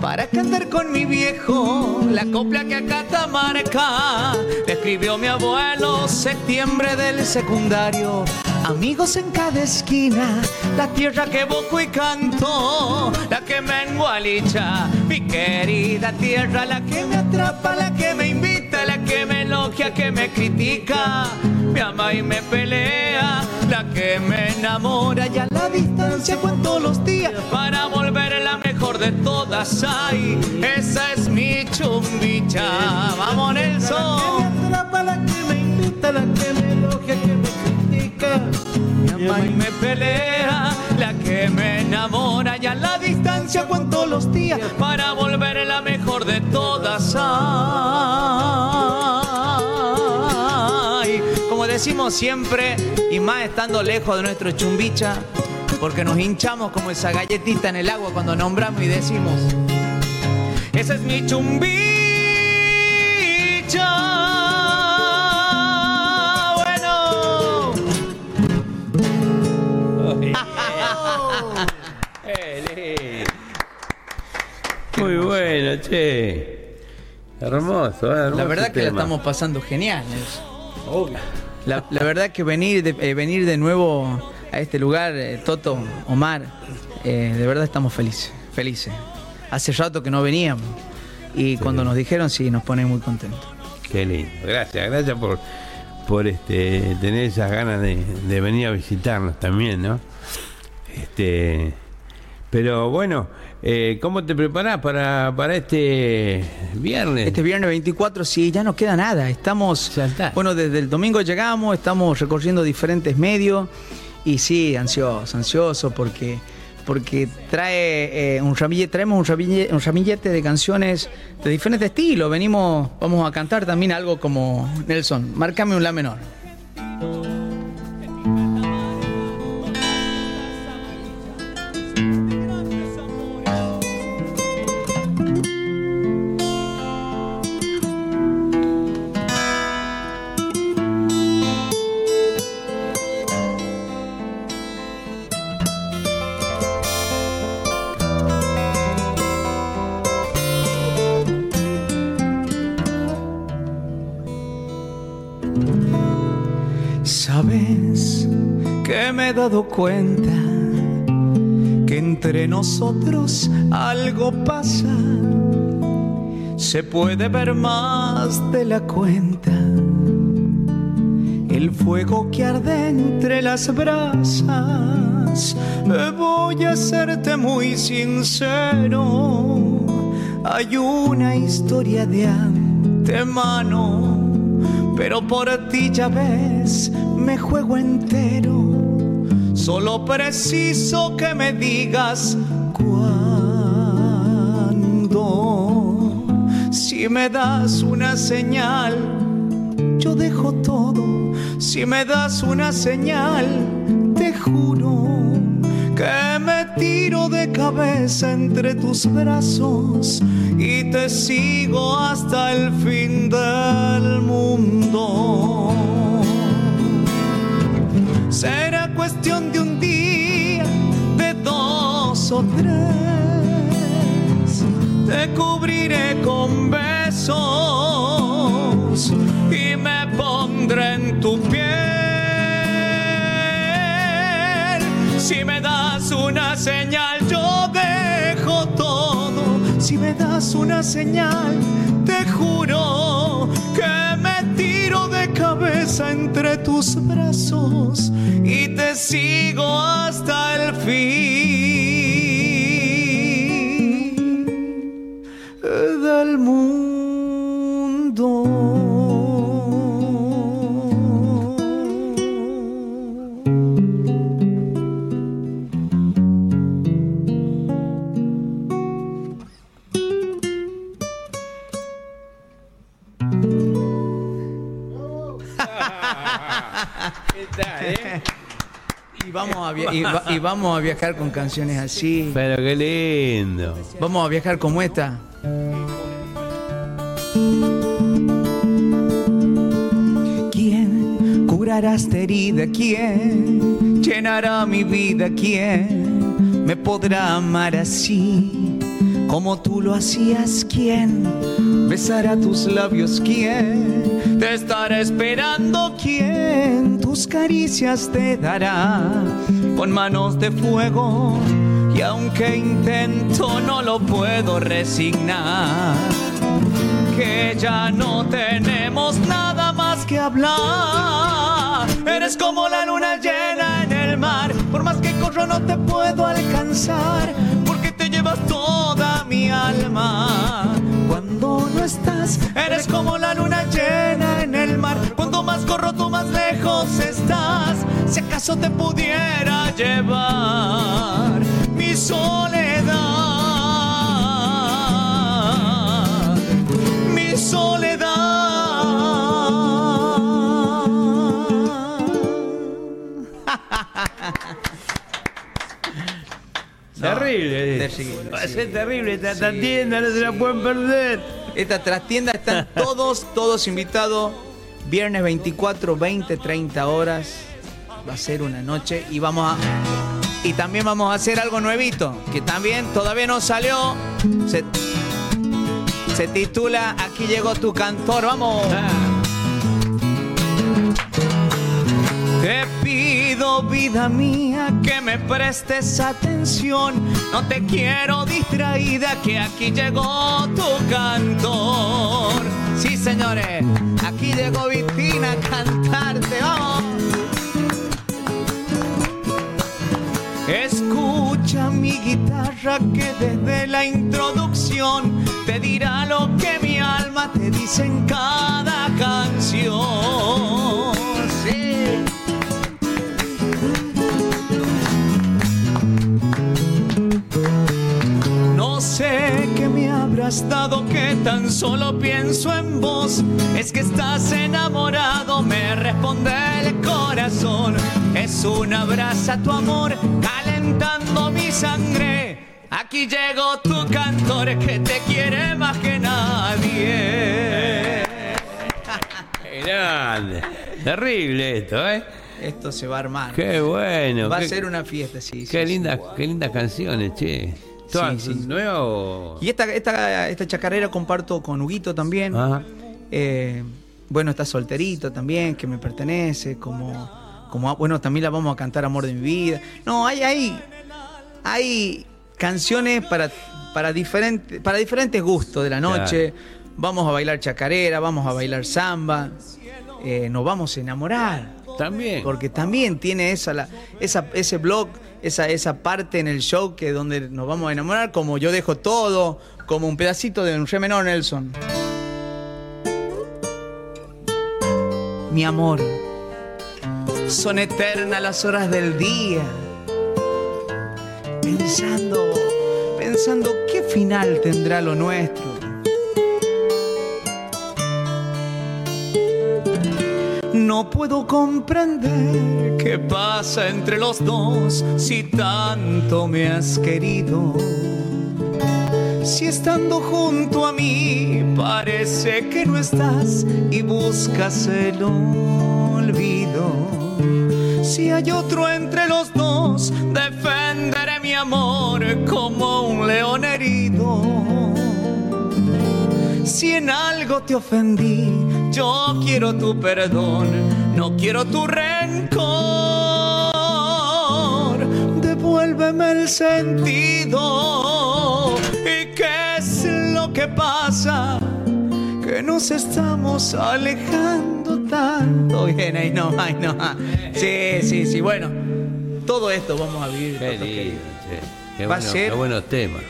para cantar con mi viejo la copla que a Catamarca escribió mi abuelo septiembre del secundario. Amigos en cada esquina, la tierra que boco y canto, la que me engualicha, mi querida tierra, la que me atrapa, la que me invita, la que me elogia, que me critica, me ama y me pelea, la que me enamora y a la distancia cuento los días para volver la mejor de todas. Ay, esa es mi chumbicha. Vamos, Nelson. La que me invita, la que me elogia, que me critica. Me ama y me pelea, la que me enamora y a la distancia cuento los días para volver la mejor de todas. Ay, como decimos siempre, y más estando lejos de nuestro chumbicha, porque nos hinchamos como esa galletita en el agua cuando nombramos y decimos, esa es mi chumbicha. Muy bueno, che. Hermoso, ¿eh? hermoso La verdad que la tema. estamos pasando genial. Nelson. La, la verdad que venir de, eh, venir de nuevo a este lugar, eh, Toto, Omar, eh, de verdad estamos felices, felices. Hace rato que no veníamos y cuando nos dijeron sí, nos pone muy contentos. Qué lindo. Gracias, gracias por, por este, tener esas ganas de, de venir a visitarnos también, ¿no? Este, pero bueno, eh, ¿cómo te preparás para, para este viernes? Este viernes 24, sí, ya no queda nada. Estamos, bueno, desde el domingo llegamos, estamos recorriendo diferentes medios y sí, ansioso, ansioso porque porque trae eh, un ramillete, traemos un ramillete, un ramillete de canciones de diferentes estilos. Venimos, vamos a cantar también algo como Nelson. Márcame un la menor. Cuenta que entre nosotros algo pasa. Se puede ver más de la cuenta. El fuego que arde entre las brasas. Voy a serte muy sincero. Hay una historia de antemano pero por ti ya ves, me juego entero. Solo preciso que me digas cuándo. Si me das una señal, yo dejo todo. Si me das una señal, te juro que me tiro de cabeza entre tus brazos y te sigo hasta el fin del mundo. Será cuestión de un día, de dos o tres. Te cubriré con besos y me pondré en tu piel. Si me das una señal, yo dejo todo. Si me das una señal, te juro entre tus brazos y te sigo hasta el fin y, va- y vamos a viajar con canciones así. Pero qué lindo. Vamos a viajar como esta. ¿Quién curará esta herida? ¿Quién llenará mi vida? ¿Quién me podrá amar así como tú lo hacías? ¿Quién besará tus labios? ¿Quién te estará esperando? ¿Quién tus caricias te dará con manos de fuego? Y aunque intento no lo puedo resignar que ya no tenemos nada más que hablar. Eres como la luna llena en el mar, por más que corro no te puedo alcanzar, cuando no estás, eres como la luna llena en el mar. Cuando más corro, tú más lejos estás. Si acaso te pudiera llevar mi soledad, mi soledad. Terrible. terrible, Va a ser terrible esta esta Sí, tienda, no se la pueden perder. Esta trastienda están [LAUGHS] todos, todos invitados. Viernes 24, 20, 30 horas. Va a ser una noche y vamos a. Y también vamos a hacer algo nuevito, que también todavía no salió. Se, se titula Aquí llegó tu cantor. Vamos. Te pido, vida mía, que me prestes atención. No te quiero distraída, que aquí llegó tu cantor. Sí, señores, aquí llegó Vitina a cantarte. ¡Vamos! Escucha mi guitarra que desde la introducción te dirá lo que mi alma te dice en cada canción. Sí. Me habrás dado que tan solo pienso en vos. Es que estás enamorado, me responde el corazón. Es un abrazo a tu amor, calentando mi sangre. Aquí llegó tu cantor que te quiere más que nadie. Grande. Terrible esto, ¿eh? Esto se va a armar. Qué bueno. Va a qué- ser una fiesta, sí. sí, Qué sí. lindas, qué lindas canciones, che. ¿Todas Sí, o...? Y esta, esta, esta chacarera comparto con Huguito también. Ajá. Eh, bueno, está solterito también, que me pertenece, como, como bueno, también la vamos a cantar Amor de mi vida. No, hay, hay, hay canciones para, para, diferente, para diferentes gustos de la noche. Vamos a bailar chacarera, vamos a bailar samba, eh, nos vamos a enamorar. También. Porque también tiene esa, la- esa, ese blog, esa, esa parte en el show que donde nos vamos a enamorar, como yo dejo todo, como un pedacito de un re menor Nelson. Mi amor, son eternas las horas del día. Pensando, pensando qué final tendrá lo nuestro. No puedo comprender qué pasa entre los dos si tanto me has querido. Si estando junto a mí parece que no estás y buscas el olvido. Si hay otro entre los dos, defenderé mi amor como un león herido. Si en algo te ofendí, yo quiero tu perdón, no quiero tu rencor. Devuélveme el sentido. ¿Y qué es lo que pasa? Que nos estamos alejando tanto. [LAUGHS] Bien, ahí no, ahí no. Sí, sí, sí. Bueno, todo esto vamos a vivir. Qué lindo, che. Qué, Va a ser- qué buenos temas.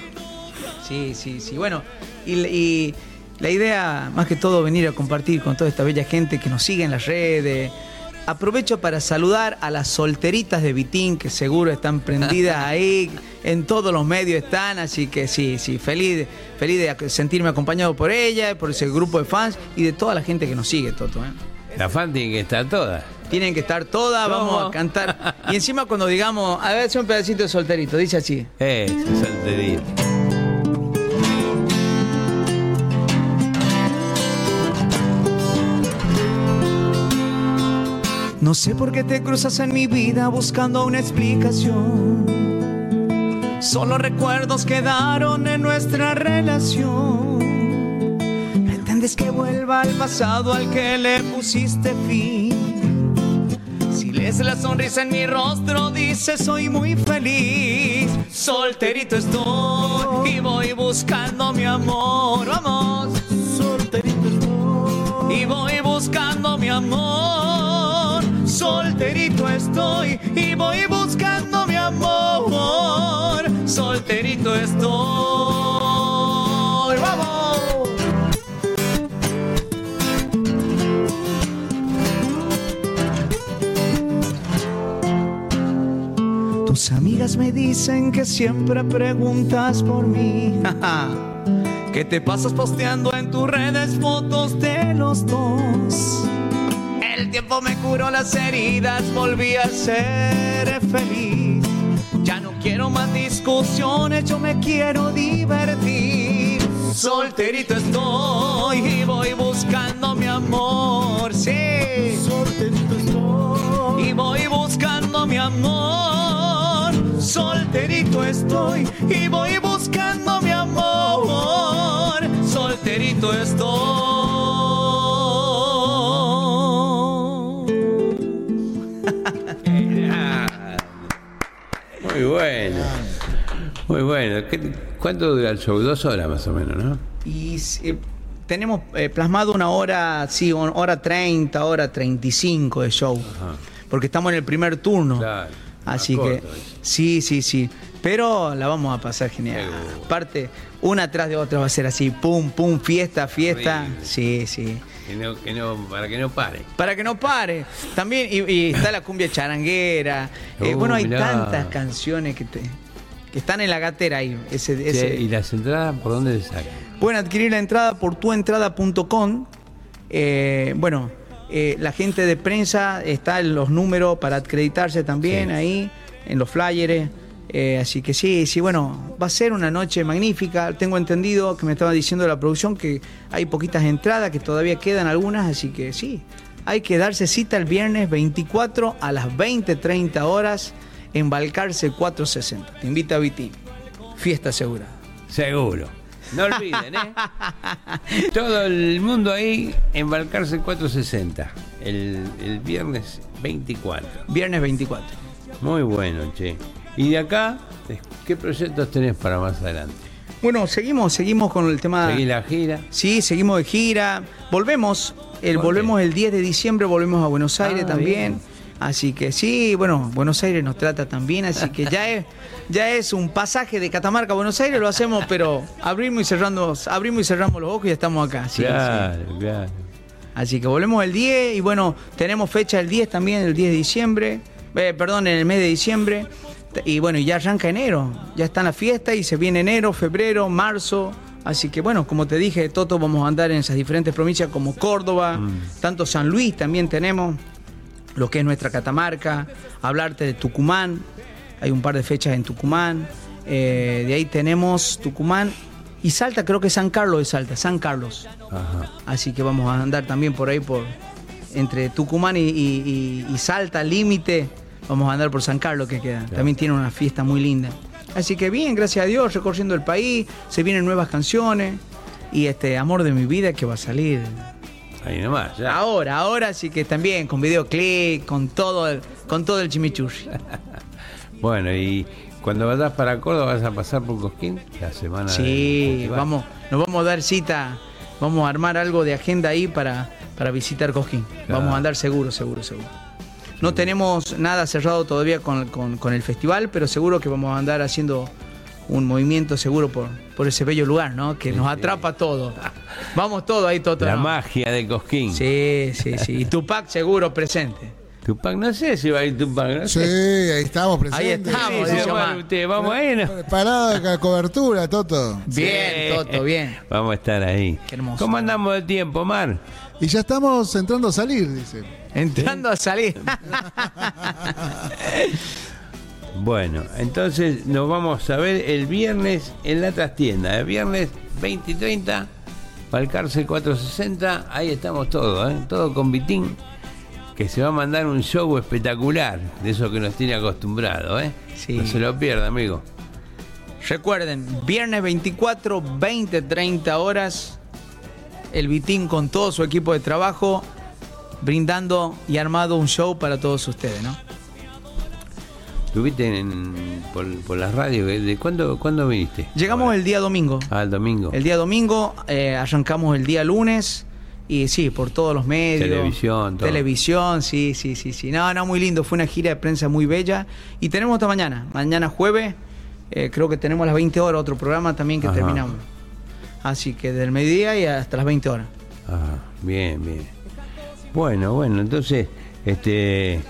Sí, sí, sí. Bueno, y, y la idea, más que todo, venir a compartir con toda esta bella gente que nos sigue en las redes. Aprovecho para saludar a las solteritas de Vitín, que seguro están prendidas [LAUGHS] ahí, en todos los medios están, así que sí, sí, feliz, feliz de sentirme acompañado por ella, por ese grupo de fans y de toda la gente que nos sigue, Toto. ¿eh? La fan tiene que estar toda. Tienen que estar todas, vamos a cantar. Y encima cuando digamos, a ver, un pedacito de solterito, dice así. Eso, solterito. No sé por qué te cruzas en mi vida buscando una explicación. Solo recuerdos quedaron en nuestra relación. Pretendes que vuelva al pasado al que le pusiste fin. Si lees la sonrisa en mi rostro, dices soy muy feliz. Solterito estoy y voy buscando mi amor. Vamos. Solterito estoy y voy buscando mi amor. Solterito estoy y voy buscando mi amor. Solterito estoy. ¡Vamos! Tus amigas me dicen que siempre preguntas por mí. [LAUGHS] que te pasas posteando en tus redes fotos de los dos el tiempo me curó las heridas, volví a ser feliz. Ya no quiero más discusiones, yo me quiero divertir. Solterito estoy y voy buscando mi amor, sí. Solterito estoy y voy buscando mi amor. Solterito estoy y voy buscando mi amor. Solterito estoy. Bueno. Muy bueno. ¿Qué- ¿Cuánto dura el show? Dos horas más o menos, ¿no? Y eh, tenemos eh, plasmado una hora, sí, una hora 30, hora 35 de show. Porque estamos en el primer turno. Así más que, sí, sí, sí. Pero la vamos a pasar genial. Aparte, una tras de otra va a ser así, pum, pum, fiesta, fiesta. Sí, sí. Que no, que no, para que no pare. Para que no pare. También, y, y está la cumbia charanguera. Eh, Uh, bueno, hay mirá. tantas canciones que, te- que están en la gatera ahí. Ese, ese- ¿Y las entradas por dónde se sacan? Pueden adquirir la entrada por tuentrada.com. Eh, bueno, eh, la gente de prensa está en los números para acreditarse también Sí. ahí, en los flyers. Eh, así que sí, sí, bueno, va a ser una noche magnífica. Tengo entendido que me estaba diciendo la producción que hay poquitas entradas, que todavía quedan algunas, así que sí, hay que darse cita el viernes 24 a las 20.30 horas en Balcarce 460. Te invita a Viti. Fiesta segura. Seguro. No olviden, ¿eh? [LAUGHS] Todo el mundo ahí en Balcarce 460. El, el viernes 24. Viernes 24. Muy bueno, che. Y de acá, ¿qué proyectos tenés para más adelante? Bueno, seguimos, seguimos con el tema. ¿Seguís la gira? Sí, seguimos de gira. Volvemos, el, volvemos el 10 de diciembre, volvemos a Buenos Aires Ah, también. bien. Así que sí, bueno, Buenos Aires nos trata también, así que ya es, ya es un pasaje de Catamarca a Buenos Aires, lo hacemos, pero abrimos y cerrando, abrimos y cerramos los ojos y estamos acá. sí, claro, sí. claro. Así que volvemos el 10 y bueno, tenemos fecha el 10 también, el 10 de diciembre, eh, perdón, en el mes de diciembre. Y bueno, ya arranca enero, ya está en la fiesta y se viene enero, febrero, marzo. Así que bueno, como te dije, Toto, vamos a andar en esas diferentes provincias como Córdoba, tanto San Luis también tenemos, lo que es nuestra Catamarca, hablarte de Tucumán, hay un par de fechas en Tucumán, eh, de ahí tenemos Tucumán y Salta, creo que San Carlos de Salta, San Carlos. Ajá. Así que vamos a andar también por ahí, por entre Tucumán y, y- y- y Salta, límite. Vamos a andar por San Carlos que queda. También tiene una fiesta muy linda. Así que bien, gracias a Dios, recorriendo el país. Se vienen nuevas canciones. Y este Amor de mi vida que va a salir. Ahí nomás, ya. Ahora, ahora sí que también, con videoclip, con todo el, con todo el chimichurri. [LAUGHS] Bueno, y cuando vayas para Córdoba, ¿vas a pasar por Cosquín? La semana Sí, vamos, nos vamos a dar cita, vamos a armar algo de agenda ahí para, para visitar Cosquín. Claro. Vamos a andar seguro, seguro, seguro. No tenemos nada cerrado todavía con, con- con el festival, pero seguro que vamos a andar haciendo un movimiento seguro por, por ese bello lugar, ¿no? Que nos atrapa todo. Vamos todo ahí, Toto. La ¿no? magia de Cosquín. Sí, sí, sí. Y Tupac seguro presente. Tupac, no sé si va a ir Tupac. No Sí, sé. ahí estamos presentes. Ahí estamos, Sí, usted, vamos ahí, ¿no? Preparado la cobertura, Toto. Bien, Toto, bien. Vamos a estar ahí. Qué hermoso. ¿Cómo andamos de tiempo, Mar? Y ya estamos entrando a salir, dice. Entrando a salir. [LAUGHS] Bueno, entonces nos vamos a ver el viernes en la trastienda. El viernes 20 y 30, Valcarce 460. Ahí estamos todos, ¿eh? todo con Vitín. Que se va a mandar un show espectacular, de eso que nos tiene acostumbrado, ¿eh? Sí. No se lo pierda, amigo. Recuerden, viernes 24, 20, 30 horas, el Vitín con todo su equipo de trabajo, brindando y armado un show para todos ustedes, ¿no? ¿Tuviste en, por, por la radio? ¿De cuándo, cuándo viniste? Llegamos el día domingo. Ah, el domingo. El día domingo, eh, arrancamos el día lunes. Y sí, por todos los medios. Televisión, todo. Televisión, sí, sí, sí, sí. No, no, muy lindo. Fue una gira de prensa muy bella. Y tenemos hasta mañana. Mañana jueves, eh, creo que tenemos a las 20 horas otro programa también que Ajá. terminamos. Así que del mediodía y hasta las 20 horas. Ah, bien, bien. Bueno, bueno, entonces, este,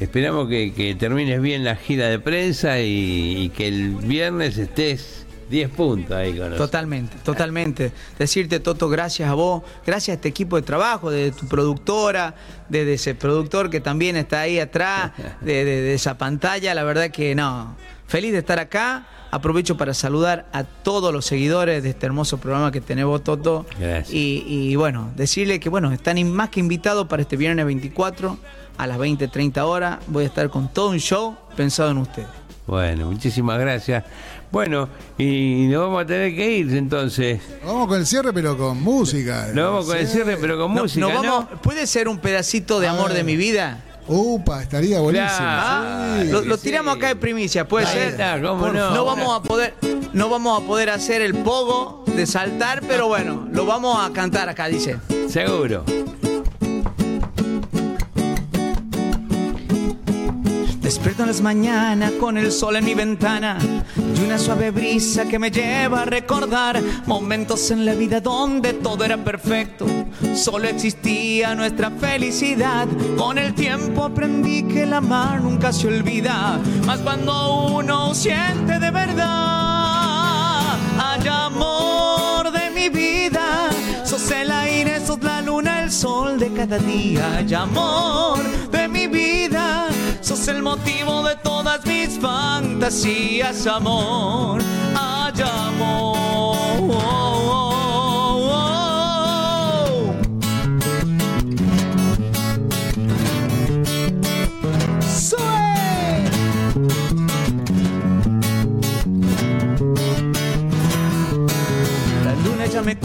esperamos que, que termines bien la gira de prensa y, y que el viernes estés 10 puntos ahí con nosotros. Totalmente, totalmente. Decirte, Toto, gracias a vos, gracias a este equipo de trabajo, de tu productora, de, de ese productor que también está ahí atrás, [LAUGHS] de, de- de esa pantalla. La verdad que no, feliz de estar acá. Aprovecho para saludar a todos los seguidores de este hermoso programa que tenés vos, Toto. Y, y bueno, decirle que bueno, están más que invitados para este viernes 24 a las 20, 30 horas. Voy a estar con todo un show pensado en ustedes. Bueno, muchísimas gracias. Bueno, y nos vamos a tener que ir entonces. Vamos con el cierre, pero con música. Nos vamos con el cierre, pero con No- música. nos ¿no? vamos- ¿Puede ser un pedacito de A amor ver. de mi vida? Upa, estaría buenísimo. Ah, Sí. lo, lo tiramos acá de primicia, puede Ahí ser. está, cómo no. no vamos a poder, no vamos a poder hacer el pogo de saltar, pero bueno, lo vamos a cantar acá, dice. Seguro. Despierto en las mañanas con el sol en mi ventana y una suave brisa que me lleva a recordar momentos en la vida donde todo era perfecto. Solo existía nuestra felicidad. Con el tiempo aprendí que el amar nunca se olvida. Más cuando uno siente de verdad. Hay amor de mi vida. Sos el aire, sos la luna, el sol de cada día. Hay amor de mi vida. El motivo de todas mis fantasías, amor. Hay amor.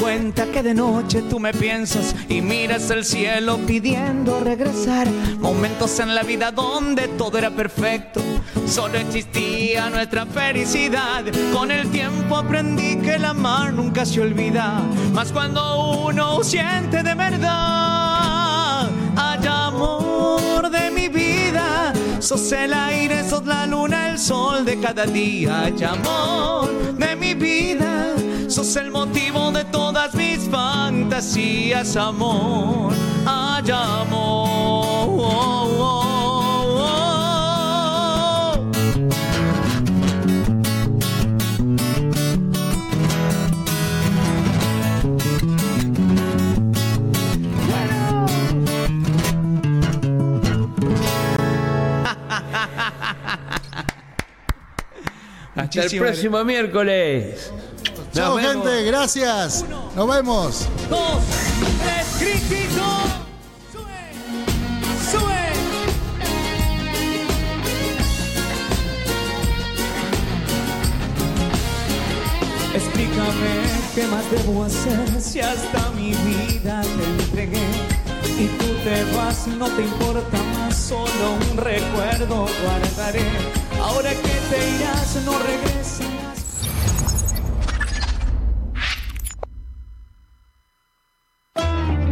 Cuenta que de noche tú me piensas y miras el cielo pidiendo regresar. Momentos en la vida donde todo era perfecto, solo existía nuestra felicidad. Con el tiempo aprendí que el amar nunca se olvida, más cuando uno siente de verdad. Hay amor de mi vida, sos el aire, sos la luna, el sol de cada día. Hay amor de mi vida. Sos el motivo de todas mis fantasías, amor. Hay amor. Hasta el próximo miércoles. Chao, gente. Gracias. Nos vemos. dos, tres, gritito. Sube, sube. Explícame qué más debo hacer si hasta mi vida te entregué y tú te vas, no te importa más, solo un recuerdo guardaré. Ahora que te irás, no regresas.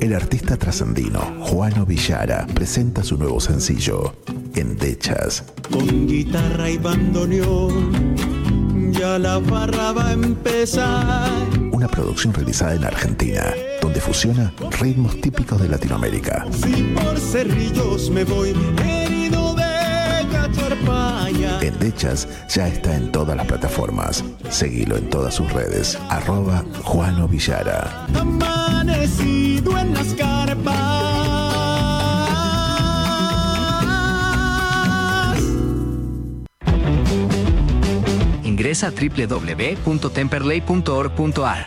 El artista trascendino Juano Villara presenta su nuevo sencillo, Endechas. Con guitarra y bandoneón, ya la farra va a empezar. Una producción realizada en Argentina, donde fusiona ritmos típicos de Latinoamérica. Si por cerrillos me voy, herido de cacharpaya. Endechas ya está en todas las plataformas. Seguilo en todas sus redes. Arroba Juano Villara. Amanecido en las carpas. Ingresa a www.temperley.org.ar.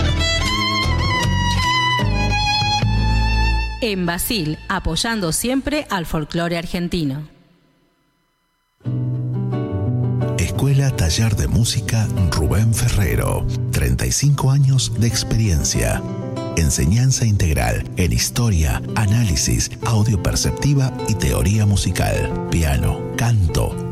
En Basil, apoyando siempre al folclore argentino. Escuela Taller de Música Rubén Ferrero. 35 años de experiencia. Enseñanza integral en historia, análisis, audio perceptiva y teoría musical. Piano, canto,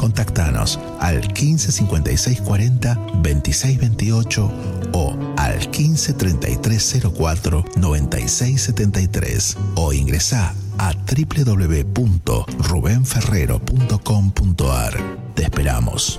Contactanos al 15 56 40 26 28 o al 15 33 04 96 73 o ingresa a www.rubenferrero.com.ar. Te esperamos.